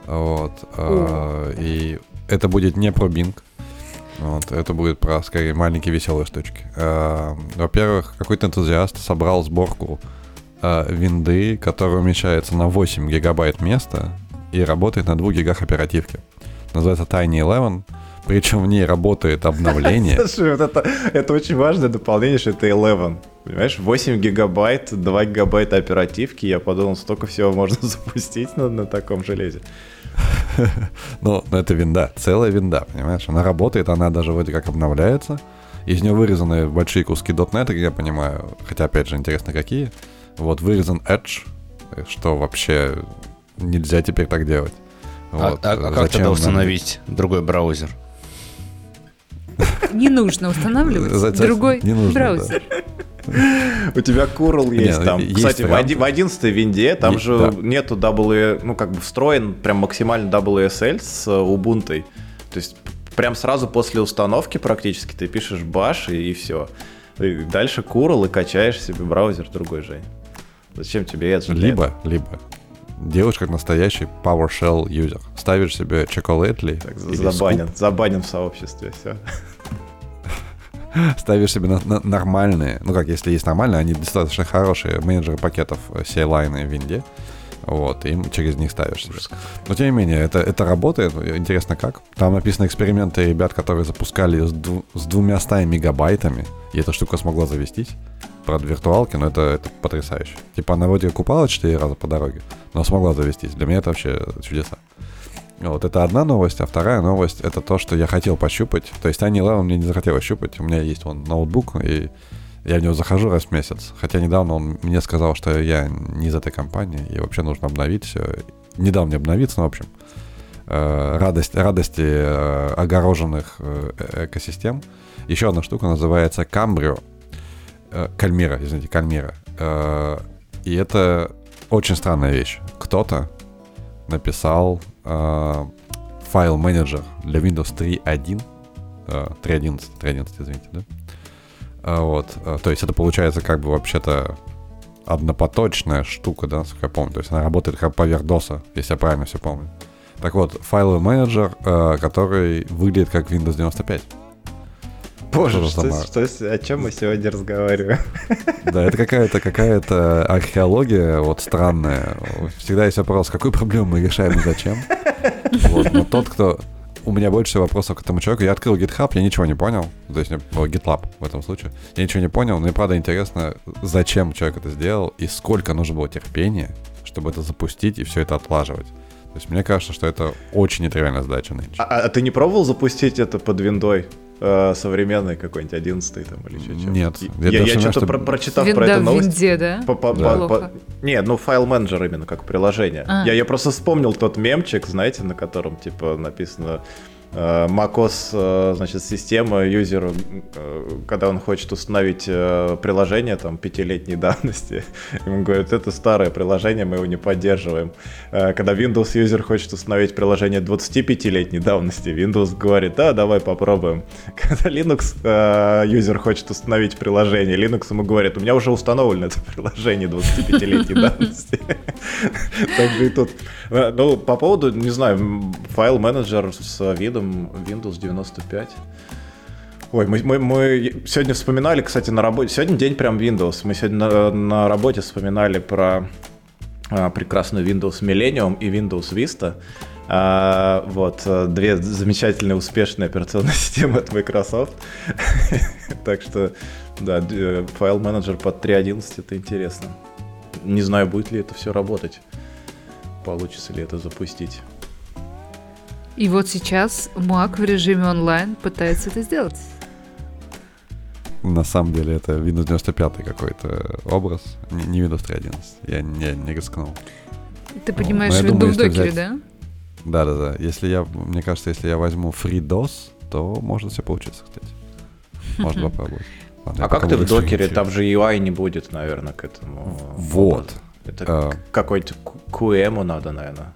Вот. э, и это будет не про Bing. Вот, это будет про, скорее, маленькие веселые штучки. Э, Во-первых, какой-то энтузиаст собрал сборку э, винды, которая умещается на 8 гигабайт места и работает на 2 гигах оперативки. Называется Tiny Eleven. Причем в ней работает обновление. Слушай, вот это, это очень важное дополнение, что это 11. Понимаешь, 8 гигабайт, 2 гигабайта оперативки. Я подумал, столько всего можно запустить на, на таком железе. Ну, но это винда, целая винда, понимаешь? Она работает, она даже вроде как обновляется. Из нее вырезаны большие куски .NET, как я понимаю. Хотя, опять же, интересно, какие. Вот вырезан Edge, что вообще нельзя теперь так делать. А, Вот, а- а как зачем тогда нам- установить другой браузер? Не нужно устанавливать другой браузер. У тебя Курл есть там. есть Кстати, в, варианты. оди- в 11 винде там Есть, же да. нету W, ну как бы встроен прям максимально WSL с э, Ubuntu. То есть прям сразу после установки практически ты пишешь bash и, все. дальше Курл и качаешь себе браузер другой, Жень. Зачем тебе это? Либо, либо делаешь как настоящий PowerShell юзер. Ставишь себе Chocolately Так, забанен, забанен в сообществе, все. Scoop, ставишь себе на- на- нормальные, ну как, если есть нормальные, они достаточно хорошие менеджеры пакетов э, CLI в винде. Вот, и через них ставишь. Но тем не менее, это, это работает. Интересно как. Там написаны эксперименты ребят, которые запускали с, дву- с двумя мегабайтами, и эта штука смогла завестись. Правда, виртуалки, но это, это потрясающе. Типа она вроде купала 4 раза по дороге, но смогла завестись. Для меня это вообще чудеса. Вот это одна новость, а вторая новость это то, что я хотел пощупать. То есть Tiny Eleven мне не захотелось щупать. У меня есть вон ноутбук, и я в него захожу раз в месяц. Хотя недавно он мне сказал, что я не из этой компании, и вообще нужно обновить все. Недавно мне обновиться, но в общем. э, Радость, радости э, огороженных э, экосистем. Еще одна штука называется. Э, Кальмира, извините, Кальмира. И это очень странная вещь. Кто-то написал файл-менеджер для Windows 3.1, э, 3.11, 3.11, извините, да? А, Вот, э, то есть это получается как бы вообще-то однопоточная штука, да, насколько я помню. То есть она работает как поверх DOS, если я правильно все помню. Так вот, файловый менеджер, э, который выглядит как Windows 95. Боже, Что сама- что о чем мы сегодня разговариваем? Да, это какая-то какая-то археология вот странная. Всегда есть вопрос, какую проблему мы решаем и зачем. Вот, но тот, кто... У меня больше вопросов к этому человеку. Я открыл GitHub, я ничего не понял. То есть, о, GitLab в этом случае. Я ничего не понял, мне правда интересно, зачем человек это сделал и сколько нужно было терпения, чтобы это запустить и все это отлаживать. То есть мне кажется, что это очень нетривиальная задача нынче. А, а ты не пробовал запустить это под виндой? Э, современный какой-нибудь 11 там или что Нет. Я, Я я, что-то что- про- прочитав про Винда эту новость. винде, да? По, по- Да. по- по- Не, ну файл-менеджер именно как приложение. А. Я, я просто вспомнил тот мемчик, знаете, на котором типа написано macOS, э, значит, система юзеру, э, когда он хочет установить э, приложение там пятилетней давности, ему говорят, это старое приложение, мы его не поддерживаем. Э, Когда Windows юзер хочет установить приложение 25-летней давности, Windows говорит, да, давай попробуем. Когда Linux э, юзер хочет установить приложение, Linux ему говорит, у меня уже установлено это приложение 25-летней давности. Так же и тут. Э, Ну, по поводу, не знаю, файл-менеджер с видом Windows 95. Ой, мы, мы, мы сегодня вспоминали, кстати, на работе. Сегодня день прям Windows. Мы сегодня на, на работе вспоминали про а, прекрасную Windows Millennium и Windows Vista. А, вот, две замечательные успешные операционные системы от Microsoft. Так что, да, э, файл-менеджер под 3.11 это интересно. Не знаю, будет ли это все работать. получится ли это запустить. И вот сейчас Mac в режиме онлайн пытается это сделать. На самом деле это Windows 95 какой-то образ, не не Windows 3.11. Я не, не рискнул. Ты понимаешь ну, в если докере, взять- да? Да-да-да. Если я, мне кажется, если я возьму FreeDOS, то может все получиться, кстати. Можно попробовать. Ладно, А как ты в докере? Там же UI не будет, наверное, к этому. Вот. Это А. какой-то QM надо, наверное.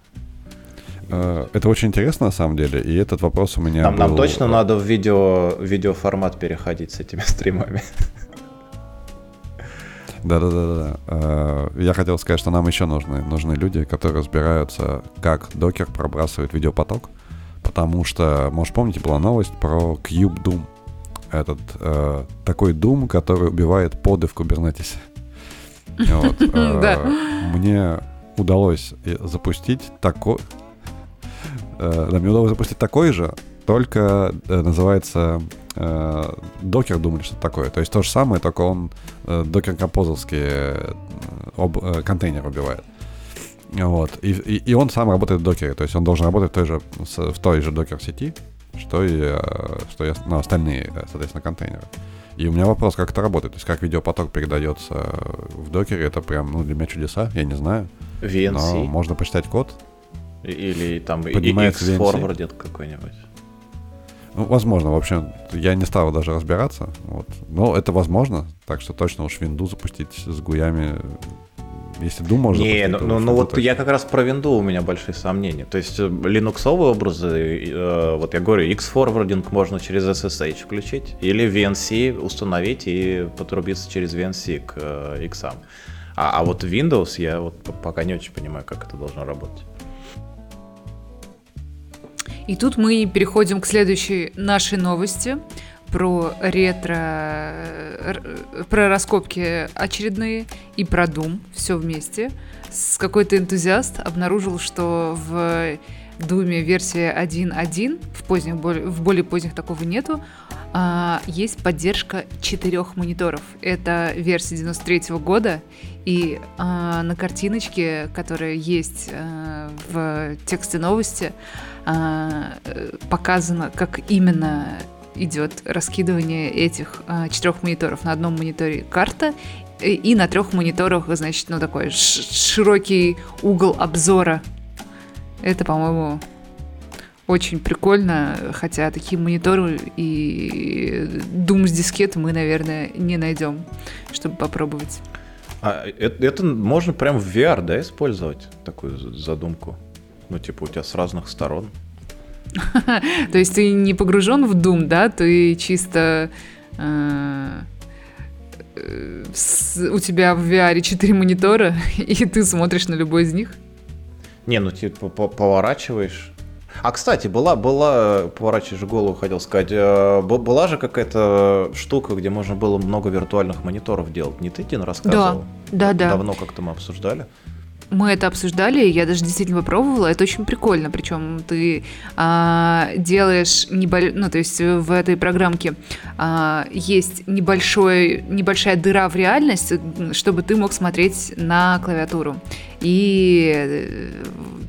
Э, Это очень интересно на самом деле, и этот вопрос у меня Нам, нам был, точно э, надо в видео, видеоформат переходить с этими стримами. Да-да-да. да. Э, Я хотел сказать, что нам еще нужны, нужны люди, которые разбираются, как докер пробрасывает видеопоток. Потому что, может, помните, была новость про Cube Doom. Этот э, такой Doom, который убивает поды в кубернетисе. Вот, э, Да. Мне удалось запустить такой... э, Да, мне удалось запустить такой же, только э, называется э, Doom или что-то такое. То есть то же самое, только он докер об- э, контейнеры убивает. Вот. И, и, и он сам работает в докере, то есть он должен работать в той же, в той же докер сети, что и, что и ну, остальные, соответственно, контейнеры. И у меня вопрос, как это работает, то есть как видеопоток передается в докере, это прям, ну, для меня чудеса, я не знаю. Но VNC можно почитать код. Или там. X-Forwarded какой-нибудь. Ну, возможно, в общем, я не стал даже разбираться. Вот. Но это возможно, так что точно уж винду запустить с гуями. Если можно Не, ну, ну, ну вот точно. я как раз про винду у меня большие сомнения. То есть э, линуксовые образы, э, вот я говорю, X-Forwarding можно через SSH включить, или VNC установить и потрубиться через VNC к э, X. А, а вот Windows я вот пока не очень понимаю, как это должно работать. И тут мы переходим к следующей нашей новости про ретро, р- про раскопки очередные и про Doom, все вместе. С какой-то энтузиаст обнаружил, что в Думе версия 1.1, в, поздних, в более поздних такого нету, а, есть поддержка четырех мониторов. Это версия 93 года, и а, на картиночке, которая есть а, в тексте новости, а, э, показано, как именно идет раскидывание этих а, четырех мониторов. На одном мониторе карта, и, и на трех мониторах, значит, ну такой широкий угол обзора. Это, по-моему, очень прикольно, хотя такие мониторы и Doom с дискет мы, наверное, не найдем, чтобы попробовать. А это, это можно прям в VR, да, использовать такую задумку? Ну, типа у тебя с разных сторон. То есть ты не погружен в Doom, да, ты чисто... э, э, у тебя в VR 4 монитора, и ты смотришь на любой из них. Не, ну типа по- поворачиваешь. А, кстати, была, была, поворачиваешь голову, хотел сказать, э, была же какая-то штука, где можно было много виртуальных мониторов делать. Не ты, Дин, рассказывал? Да, да. Давно как-то мы обсуждали. Мы это обсуждали, я даже действительно попробовала. Это очень прикольно. Причем ты а, делаешь небольшой, ну то есть в этой программке а, есть небольшой, небольшая дыра в реальность, чтобы ты мог смотреть на клавиатуру. И э,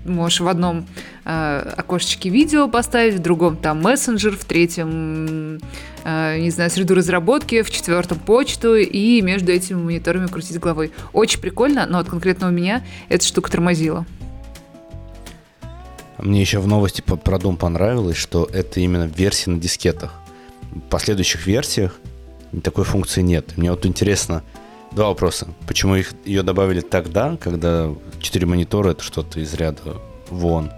можешь в одном э, окошечке видео поставить, в другом там мессенджер, в третьем, э, не знаю, среду разработки, в четвертом почту, и между этими мониторами крутить головой. Очень прикольно, но от конкретно у меня эта штука тормозила. Мне еще в новости про Doom понравилось, что это именно версия на дискетах. В последующих версиях такой функции нет. Мне вот интересно, два вопроса. Почему их, ее добавили тогда, когда 4 монитора это что-то из ряда вон?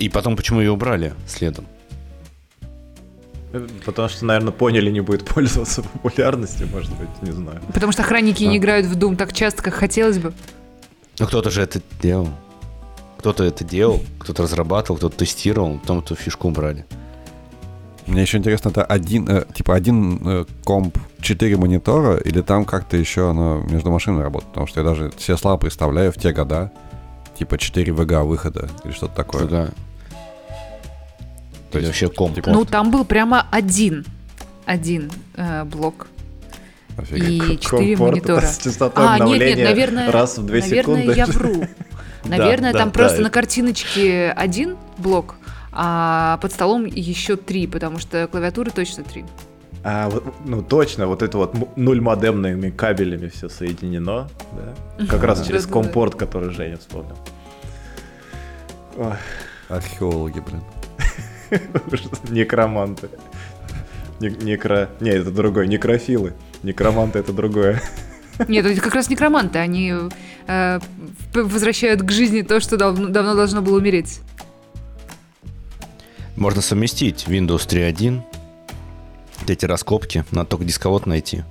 И потом, почему ее убрали следом? Э, Потому что, наверное, поняли, не будет пользоваться популярностью, может быть, не знаю. Потому что охранники не А. играют в Doom так часто, как хотелось бы. Ну, кто-то же это делал. Кто-то это делал, кто-то разрабатывал, кто-то тестировал, потом эту фишку убрали. Мне еще интересно, это один, э, типа один э, комп, 4 монитора, или там как-то еще оно между машинами работает? Потому что я даже себе слабо представляю в те года, типа 4 VGA выхода или что-то такое. Да. То Или есть, вообще комп. типа, Ну, там был прямо один, один э, блок. офигеть. И четыре монитора. с частотой А, нет, нет, наверное, раз в 2 наверное, секунды. я вру. Наверное, да, там да, просто на картиночке один блок, а под столом еще три, потому что клавиатуры точно три. А, вот, ну точно, вот это вот нуль модемными кабелями все соединено, да? Как раз через компорт, который Женя вспомнил. Археологи, блин. Некроманты. Не- Некро... Не, это другой, некрофилы. Некроманты это другое. Нет, это как раз некроманты, они э, возвращают к жизни то, что дав- давно должно было умереть. Можно совместить Windows 3.1, вот эти раскопки, надо только дисковод найти.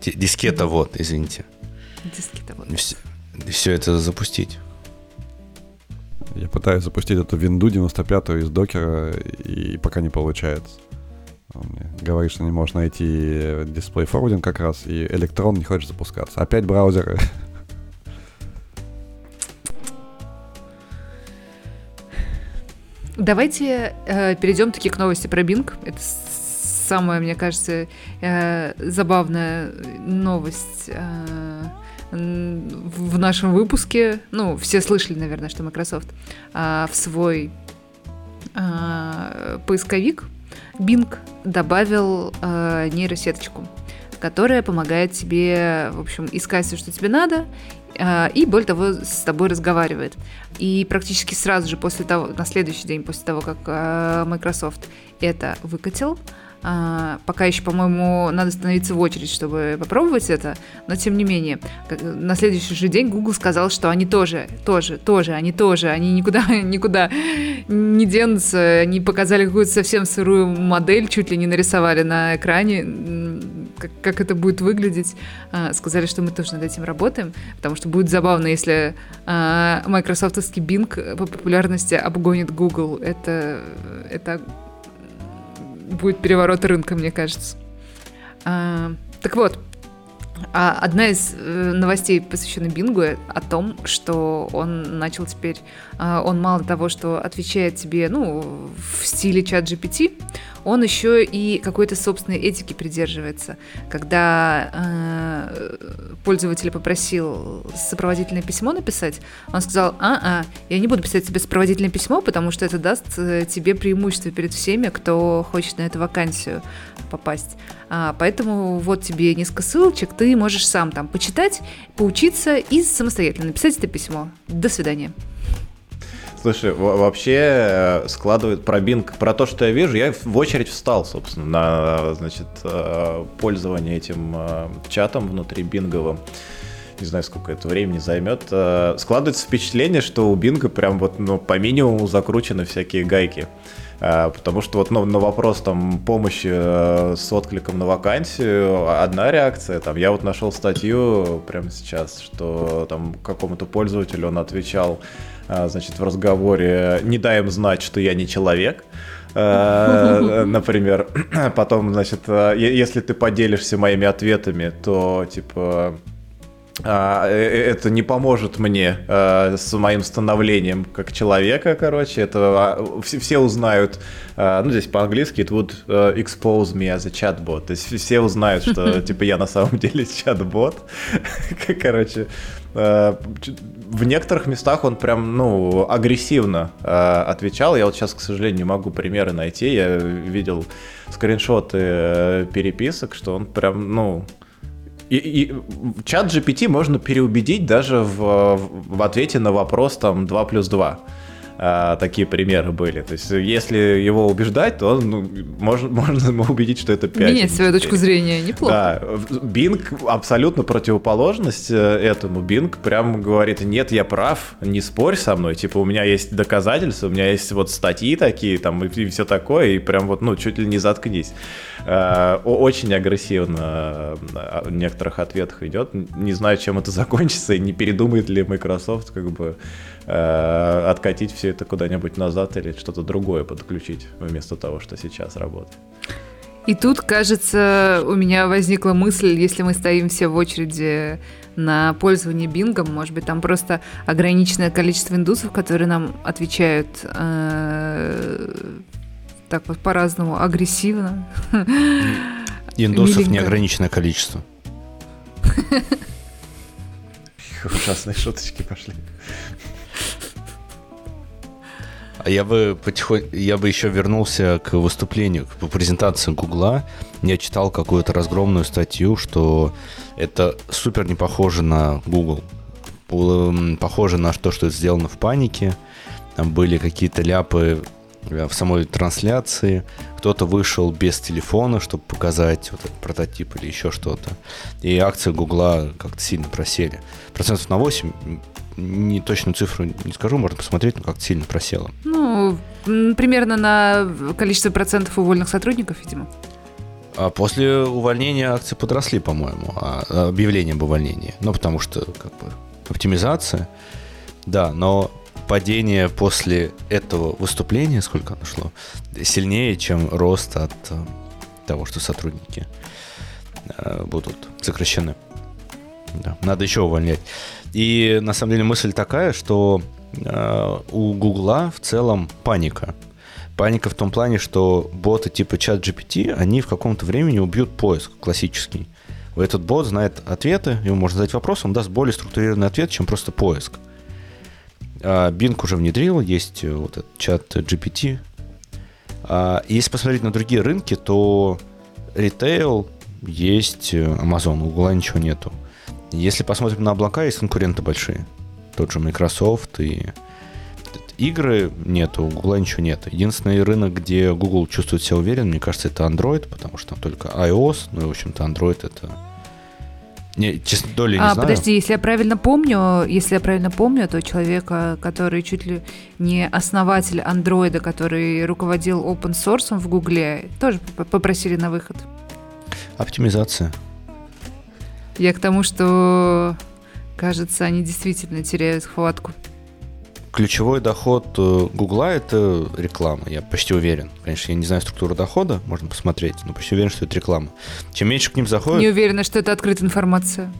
Ди- Дискета, вот, извините. Диски-то вот. И все это запустить. Я пытаюсь запустить эту винду 95 из докера, и пока не получается. Он мне говорит, что не можешь найти дисплей форвардинг как раз, и электрон не хочет запускаться. Опять браузеры. Давайте э, перейдем таки к новости про Bing. Это самая, мне кажется, э, забавная новость э, в нашем выпуске. Ну, все слышали, наверное, что Microsoft э, в свой э, поисковик Bing добавил э, нейросеточку, которая помогает тебе, в общем, искать все, что тебе надо, э, и, более того, с тобой разговаривает. И практически сразу же после того, на следующий день после того, как э, Microsoft это выкатил, а, пока еще, по-моему, надо становиться в очередь, чтобы попробовать это, но тем не менее, на следующий же день Google сказал, что они тоже, тоже, тоже, они тоже, они никуда, никуда не денутся, они показали какую-то совсем сырую модель, чуть ли не нарисовали на экране, как, как это будет выглядеть, А, сказали, что мы тоже над этим работаем, потому что будет забавно, если а, майкрософтовский Bing по популярности обгонит Google. Это, это будет переворот рынка, мне кажется. А, так вот, одна из э, новостей, посвященной Бингу, о том, что он начал теперь, а, он мало того, что отвечает тебе, ну, в стиле чат GPT, он еще и какой-то собственной этики придерживается. Когда э, пользователь попросил сопроводительное письмо написать, он сказал, а-а, я не буду писать тебе сопроводительное письмо, потому что это даст э, тебе преимущество перед всеми, кто хочет на эту вакансию попасть. А, поэтому вот тебе несколько ссылочек, ты можешь сам там почитать, поучиться и самостоятельно написать это письмо. До свидания. Слушай, во- вообще э, складывает про Bing, про то, что я вижу, я в очередь встал, собственно, на, значит, э, пользование этим э, чатом внутри Бинговым. Не знаю, сколько это времени займет. Складывается впечатление, что у Бинга прям вот ну, по минимуму закручены всякие гайки. Э, Потому что вот ну, на вопрос там помощи э, с откликом на вакансию одна реакция. Там я вот нашел статью прямо сейчас, что там какому-то пользователю он отвечал, э, значит, в разговоре «не дай им знать, что я не человек». Например, потом, значит, если ты поделишься моими ответами, то типа а, э, э, это не поможет мне э, с моим становлением как человека, короче. Это а, все, все узнают, э, ну здесь по-английски it would expose me as a chatbot. То есть все узнают, что типа я на самом деле чат-бот. Короче, в некоторых местах он прям, ну, агрессивно э, отвечал. Я вот сейчас, к сожалению, не могу примеры найти. Я видел скриншоты э, переписок, что он прям, ну, и, и чат GPT можно переубедить даже в, в ответе на вопрос там 2 плюс 2. А, такие примеры были. То есть, если его убеждать, то ну, можно, можно ему убедить, что это 5. Менять свою точку зрения неплохо. Да, Bing абсолютно противоположность э, этому. Bing прям говорит, нет, я прав, не спорь со мной. Типа, у меня есть доказательства, у меня есть вот статьи такие, там, и, все такое, и прям вот, ну, чуть ли не заткнись. Э, Очень агрессивно э, в некоторых ответах идет. Не знаю, чем это закончится, и не передумает ли Microsoft как бы э, откатить все это куда-нибудь назад или что-то другое подключить вместо того, что сейчас работает. И тут, кажется, у меня возникла мысль, если мы стоим все в очереди на пользование бингом, может быть, там просто ограниченное количество индусов, которые нам отвечают э, так вот по-разному, агрессивно. Индусов Миленько. неограниченное количество. Ужасные шуточки пошли. А я бы потихонь... я бы еще вернулся к выступлению, к презентации Гугла. Я читал какую-то разгромную статью, что это супер не похоже на Google. Похоже на то, что это сделано в панике. Там были какие-то ляпы в самой трансляции. Кто-то вышел без телефона, чтобы показать вот этот прототип или еще что-то. И акции Гугла как-то сильно просели. Процентов на 8 не точную цифру не скажу, можно посмотреть, но как сильно просело. Ну, примерно на количество процентов уволенных сотрудников, видимо. А после увольнения акции подросли, по-моему, а объявление об увольнении. Ну, потому что, как бы, оптимизация. Да, но падение после этого выступления, сколько оно шло, сильнее, чем рост от э, того, что сотрудники э, будут сокращены. Да, надо еще увольнять. И на самом деле мысль такая, что э, у Гугла в целом паника. Паника в том плане, что боты типа чат GPT, они в каком-то времени убьют поиск классический. Этот бот знает ответы, ему можно задать вопрос, он даст более структурированный ответ, чем просто поиск. А Bing уже внедрил, есть э, вот этот чат GPT. А если посмотреть на другие рынки, то ритейл есть э, Amazon, у Google ничего нету. Если посмотрим на облака, есть конкуренты большие. Тот же Microsoft и игры нет, у Google ничего нет. Единственный рынок, где Google чувствует себя уверен, мне кажется, это Android, потому что там только iOS, ну и, в общем-то, Android это... Не, честно, доли не а, знаю. Подожди, если я правильно помню, если я правильно помню, то человека, который чуть ли не основатель андроида, который руководил open source в Гугле, тоже попросили на выход. Оптимизация. Я к тому, что, кажется, они действительно теряют хватку. Ключевой доход э, Гугла – это реклама, я почти уверен. Конечно, я не знаю структуру дохода, можно посмотреть, но почти уверен, что это реклама. Чем меньше к ним заходит... Не уверена, что это открытая информация.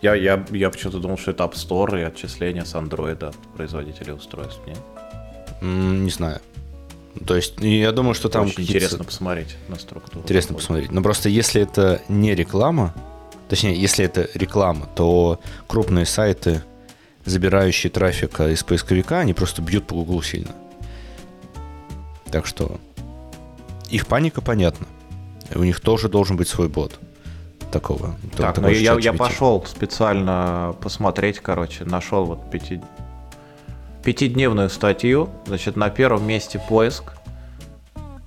Я, я, я почему-то думал, что это App Store и отчисления с Android от производителей устройств, нет? Не знаю. То есть, я думаю, что там... Очень интересно посмотреть на структуру. Интересно дохода. посмотреть. Но просто если это не реклама, Точнее, если это реклама, то крупные сайты, забирающие трафик из поисковика, они просто бьют по Google сильно. Так что их паника понятна. У них тоже должен быть свой бот. Такого. Так, ну я, я пошел специально посмотреть, короче, нашел вот пяти... пятидневную статью. Значит, на первом месте поиск.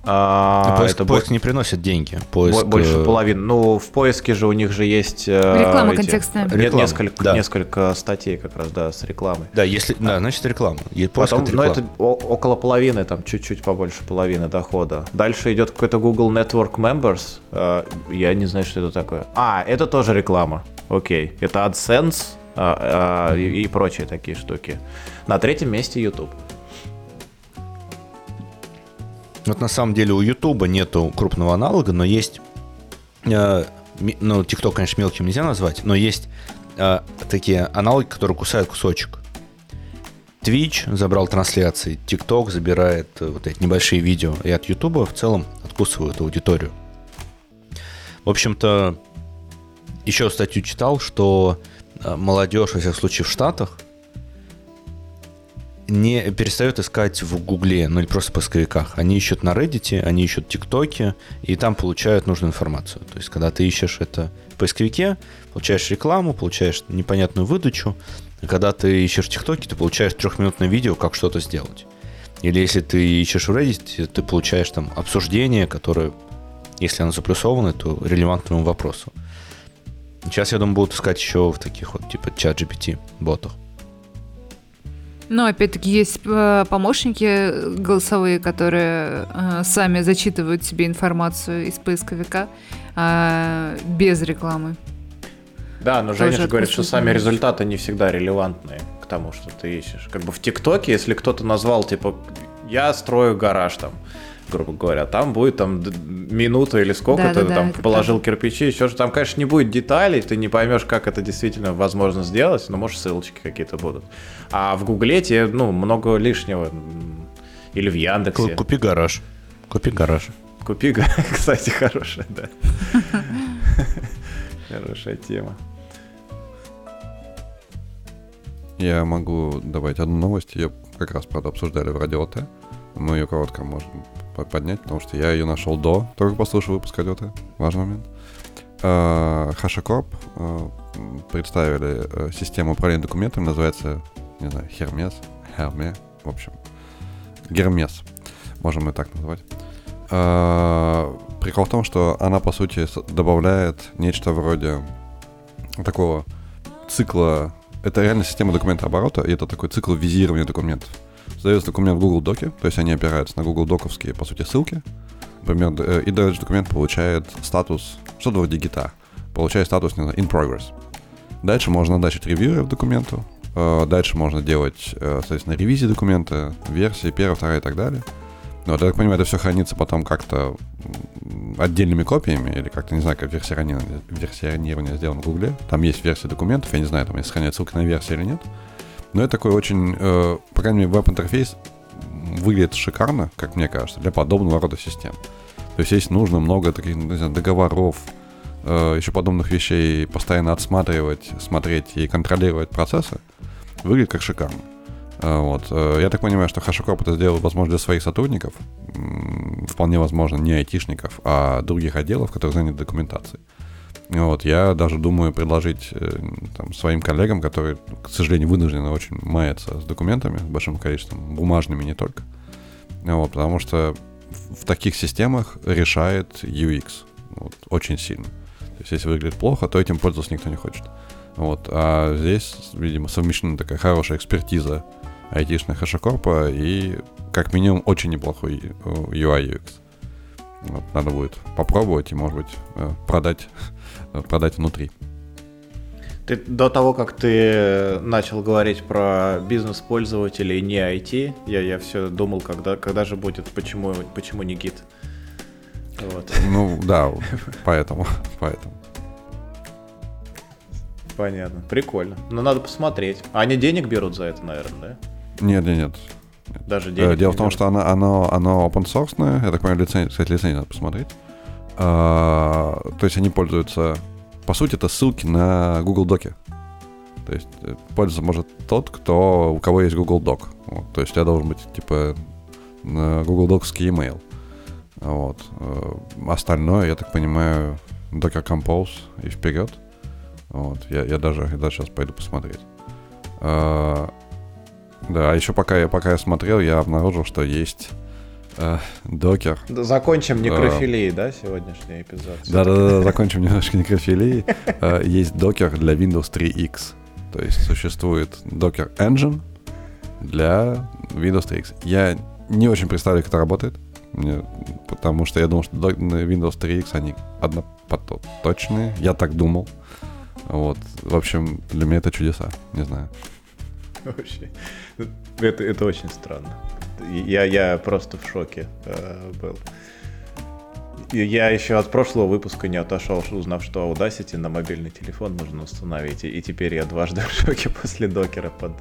А, поиск, это поиск не приносит деньги. Поиск... Больше э, половины. Ну, в поиске же у них же есть... Э, реклама эти... контекстная. Нет, реклама, несколько, да. несколько статей как раз, да, с рекламой. Да, если, да, значит реклама. Поиск Потом, это ну, это около половины, там чуть-чуть побольше половины дохода. Дальше идет какой-то Google Network Members. Э, я не знаю, что это такое. А, это тоже реклама. Окей. Это AdSense а, а, и, и прочие такие штуки. На третьем месте YouTube. Вот на самом деле у Ютуба нету крупного аналога, но есть... Э, ну, ТикТок, конечно, мелким нельзя назвать, но есть э, такие аналоги, которые кусают кусочек. Twitch забрал трансляции, TikTok забирает э, вот эти небольшие видео, и от Ютуба в целом откусывают аудиторию. В общем-то, еще статью читал, что э, молодежь, во всяком случае, в Штатах – не перестают искать в Гугле, ну или просто в поисковиках. Они ищут на Reddit, они ищут ТикТоке, и там получают нужную информацию. То есть, когда ты ищешь это в поисковике, получаешь рекламу, получаешь непонятную выдачу. А когда ты ищешь ТикТоке, ты получаешь трехминутное видео, как что-то сделать. Или если ты ищешь в Reddit, ты получаешь там обсуждение, которое, если оно заплюсовано, то релевантному вопросу. Сейчас, я думаю, будут искать еще в таких вот, типа, чат GPT ботах. Но опять-таки есть э, помощники голосовые, которые э, сами зачитывают себе информацию из поисковика э, без рекламы. Да, но Женя же говорит, что сами результаты не всегда релевантные к тому, что ты ищешь. Как бы в ТикТоке, если кто-то назвал, типа, я строю гараж там, грубо говоря. Там будет там минута или сколько да, ты да, там да, положил правда. кирпичи, еще же там, конечно, не будет деталей, ты не поймешь, как это действительно возможно сделать, но может ссылочки какие-то будут. А в Гугле тебе, ну, много лишнего. Или в Яндексе. Купи гараж. Купи гараж. Купи гараж, кстати, хорошая, да. Хорошая тема. Я могу добавить одну новость. Ее как раз, правда, обсуждали в Радио Т. Мы ее коротко можем поднять, потому что я ее нашел до как послушал выпуск Т. Важный момент. HashiCorp представили систему управления документами, называется, не знаю, Hermes, Hermes, в общем, Гермес, можем и так назвать. Прикол в том, что она, по сути, добавляет нечто вроде такого цикла. Это реально система документа оборота, и это такой цикл визирования документов. Создается документ в Google Доке, то есть они опираются на Google Доковские, по сути, ссылки. Например, э, и дальше документ получает статус, что-то вроде гита, получает статус, знаю, in progress. Дальше можно начать ревью документу, э, дальше можно делать, э, соответственно, ревизии документа, версии, первая, вторая и так далее. Вот, я так понимаю, это все хранится потом как-то отдельными копиями, или как-то, не знаю, как версионирование, версионирование сделано в Гугле. Там есть версия документов, я не знаю, там есть сохраняют ссылки на версии или нет. Но это такой очень, э, по крайней мере, веб-интерфейс выглядит шикарно, как мне кажется, для подобного рода систем. То есть есть нужно много таких не знаю, договоров, э, еще подобных вещей, постоянно отсматривать, смотреть и контролировать процессы, выглядит как шикарно. Э, вот. Я так понимаю, что HashiCorp это сделал, возможно, для своих сотрудников, вполне возможно, не айтишников, а других отделов, которые заняты документацией. Вот, я даже думаю предложить э, там, своим коллегам, которые, к сожалению, вынуждены очень маятся с документами, большим количеством, бумажными не только. Вот, потому что в таких системах решает UX вот, очень сильно. То есть, если выглядит плохо, то этим пользоваться никто не хочет. Вот, а здесь, видимо, совмещена такая хорошая экспертиза айтишных HashiCorp и, как минимум, очень неплохой UI UX. Вот, надо будет попробовать и, может быть, э, продать, продать внутри. Ты до того, как ты начал говорить про бизнес-пользователей не IT, я, я все думал, когда, когда же будет, почему, почему не гид. Вот. Ну да, поэтому, поэтому. Понятно, прикольно. Но надо посмотреть. Они денег берут за это, наверное, да? Нет, нет, нет. Даже э, денег Дело в том, что оно, оно, оно open source, я так понимаю, лицензию, кстати, лицензию надо посмотреть. А, то есть они пользуются... По сути, это ссылки на Google Доки. То есть э, пользоваться может тот, кто, у кого есть Google Doc. Вот, то есть у тебя должен быть, типа, Google Docsский email. Вот. Э, остальное, я так понимаю, Docker Compose и вперед. Вот. Я, я, даже, я сейчас пойду посмотреть. А, да, а еще пока я, пока я смотрел, я обнаружил, что есть докер. Закончим некрофилией, э, да, сегодняшний эпизод? Да-да-да, закончим немножко некрофилией. Э, есть докер для Windows 3X. То есть существует Docker Engine для Windows 3X. Я не очень представляю, как это работает, мне, потому что я думал, что Windows 3X они однопоточные. Я так думал. Вот. В общем, для меня это чудеса. Не знаю. Вообще. Это, это очень странно. Я, я просто в шоке э, был. Я еще от прошлого выпуска не отошел, узнав, что Audacity на мобильный телефон можно установить. И, теперь я дважды в шоке после докера под,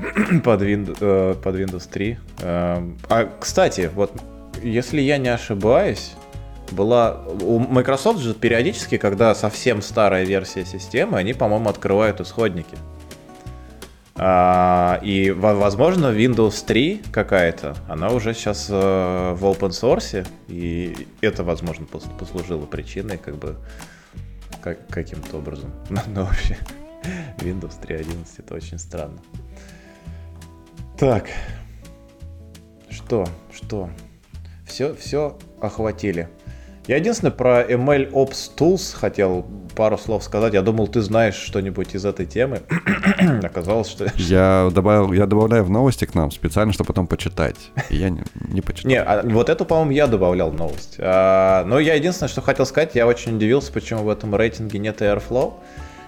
под, Windows, э, под Windows 3. Э, а, кстати, вот если я не ошибаюсь, была... У Microsoft же периодически, когда совсем старая версия системы, они, по-моему, открывают исходники. А, и, возможно, Windows 3 какая-то, она уже сейчас э, в open source, и это, возможно, послужило причиной, как бы, как, каким-то образом. Но вообще, Windows 3.11 это очень странно. Так, что, что? Все, все охватили. Я единственное про ML Ops Tools хотел пару слов сказать. Я думал, ты знаешь что-нибудь из этой темы. Оказалось, что... Я, добавил, я добавляю в новости к нам специально, чтобы потом почитать. И я не, не почитал. Не, а вот эту, по-моему, я добавлял в новость. А, но я единственное, что хотел сказать, я очень удивился, почему в этом рейтинге нет Airflow.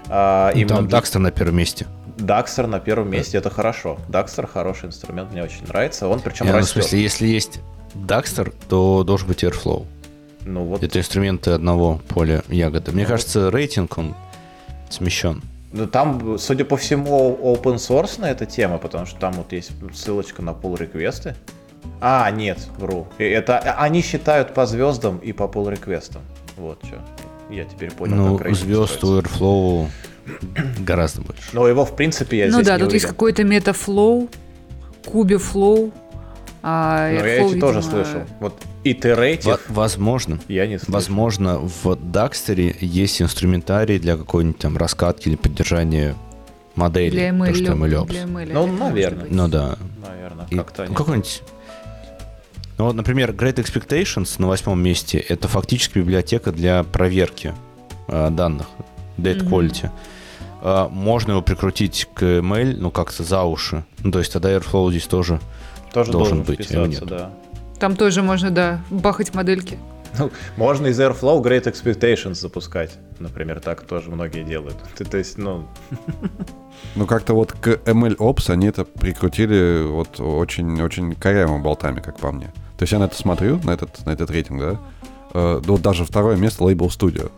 А, именно... Там Дакстер на первом месте. Дакстер на первом месте, это хорошо. Дакстер хороший инструмент, мне очень нравится. Он причем Я, растет. Ну, в смысле, если есть Дакстер, то должен быть Airflow. Ну, вот... Это инструменты одного поля ягоды. Мне ну, кажется, рейтинг, он смещен. Ну, там, судя по всему, open source на эта тема, потому что там вот есть ссылочка на pull реквесты. А, нет, вру. Это они считают по звездам и по pull реквестам. Вот что. Я теперь понял, ну, как звезд у Airflow Гораздо больше. Но его, в принципе, я ну здесь да, не тут есть увидел. какой-то метафлоу, кубе флоу. А Но я Airflow, эти тоже видимо, слышал. Вот Iterative Во- возможно. я не слышал. Возможно, в Дакстере есть инструментарий для какой-нибудь там раскатки или поддержания модели. Для то, ML. что MLOps. Для ML, Ну, наверное. Ну да. Наверное, И, как-то ну, они- какой-нибудь... Ну вот, например, Great Expectations на восьмом месте — это фактически библиотека для проверки э, данных, data quality. Э, можно его прикрутить к ML, ну, как-то за уши. Ну, то есть тогда Airflow здесь тоже... тоже должен должен, быть, или вписаться, нет? да. Там тоже можно, да, бахать модельки. Ну, можно из Airflow Great Expectations запускать. Например, так тоже многие делают. Ты, то есть, ну, Ну, как-то вот к MLOps они это прикрутили вот очень-очень корявыми болтами, как по мне. То есть я на это смотрю, на этот, на этот рейтинг, да, э, да вот даже второе место Label Studio.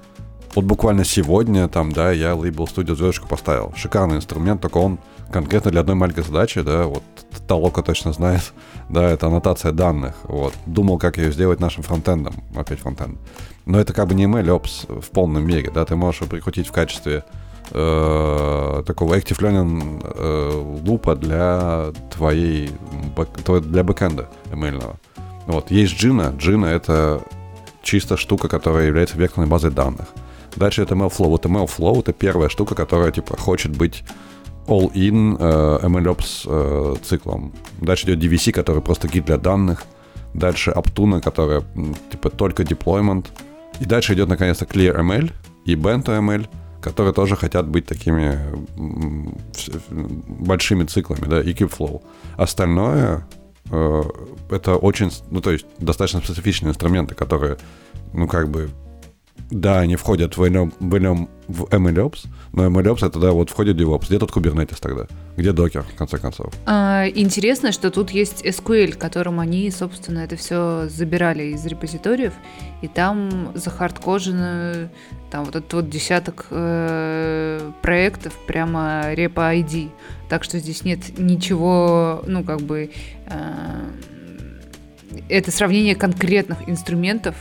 Вот буквально сегодня там, да, я Label Studio звездочку поставил. Шикарный инструмент, только он конкретно для одной маленькой задачи, да, вот Толока точно знает, да, это аннотация данных, вот. Думал, как ее сделать нашим фронтендом, опять фронтенд. Но это как бы не MLOps в полном мере, да, ты можешь прикрутить в качестве э, такого active learning э, лупа для твоей для бэкэнда ML. Вот. Есть Джина. Джина — это чисто штука, которая является векторной базой данных. Дальше это MLflow. Вот MLflow — это первая штука, которая типа хочет быть all-in э, MLOps э, циклом. Дальше идет DVC, который просто гид для данных. Дальше Aptuna, которая типа только deployment. И дальше идет наконец-то ClearML и BentoML, которые тоже хотят быть такими большими циклами, да, и Kubeflow. Остальное э, это очень, ну то есть достаточно специфичные инструменты, которые, ну как бы, да, они входят в, MLOps, но MLOps это, да, вот входит DevOps. Где тут Kubernetes тогда? Где докер, в конце концов? А, интересно, что тут есть SQL, которым они, собственно, это все забирали из репозиториев, и там захардкожено там вот этот вот десяток э, проектов прямо репо ID. Так что здесь нет ничего, ну, как бы... э, это сравнение конкретных инструментов,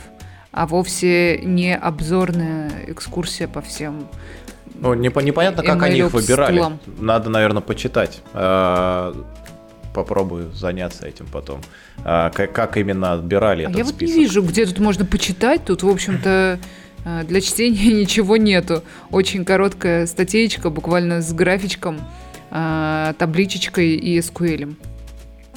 а вовсе не обзорная экскурсия по всем ну непо- непонятно, как они их выбирали. Надо, наверное, почитать. А, Попробую заняться этим потом. А, Как, как именно отбирали А этот я вот не список? вижу, где тут можно почитать. Тут, в общем-то, для чтения ничего нету. Очень короткая статейка, буквально с графичком, табличечкой и SQL.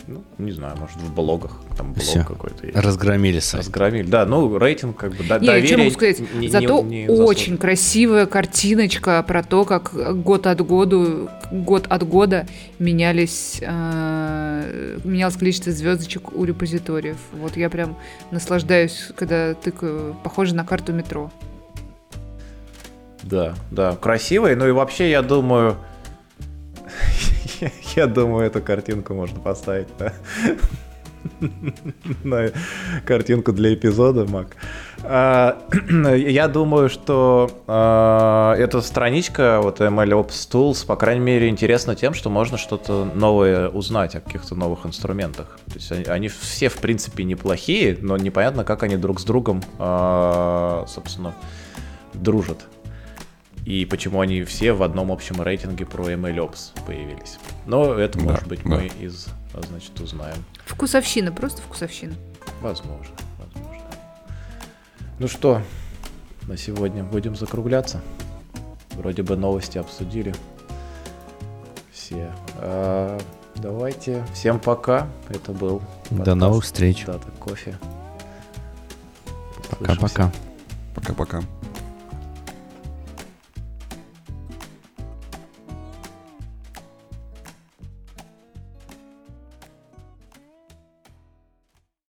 Ну, не знаю, может, в блогах. Там блог Всё. какой-то есть. Разгромили сайт. Разгромили. Да, ну, рейтинг как бы до- Не, я доверие могу сказать? не- не- Зато не очень заслуженно. красивая картиночка про то, как год от года, год от года менялись, э, менялось количество звездочек у репозиториев. Вот я прям наслаждаюсь, когда тыкаю. Похоже на карту метро. Да, да, красивый. Ну и вообще, я думаю... Я думаю, эту картинку можно поставить на картинку для эпизода, Мак. А, Я думаю, что а, эта страничка, вот MLOps Tools, по крайней мере, интересна тем, что можно что-то новое узнать о каких-то новых инструментах. То есть они, они все, в принципе, неплохие, но непонятно, как они друг с другом, а, собственно, дружат. И почему они все в одном общем рейтинге про MLOps появились. Но это, Да, может быть, да. мы из, а, значит, узнаем. Вкусовщина, просто вкусовщина. Возможно, возможно. Ну что, на сегодня будем закругляться. Вроде бы новости обсудили. Все. А, давайте. Всем пока. Это был До новых встреч. Дата кофе. Пока-пока. Пока-пока.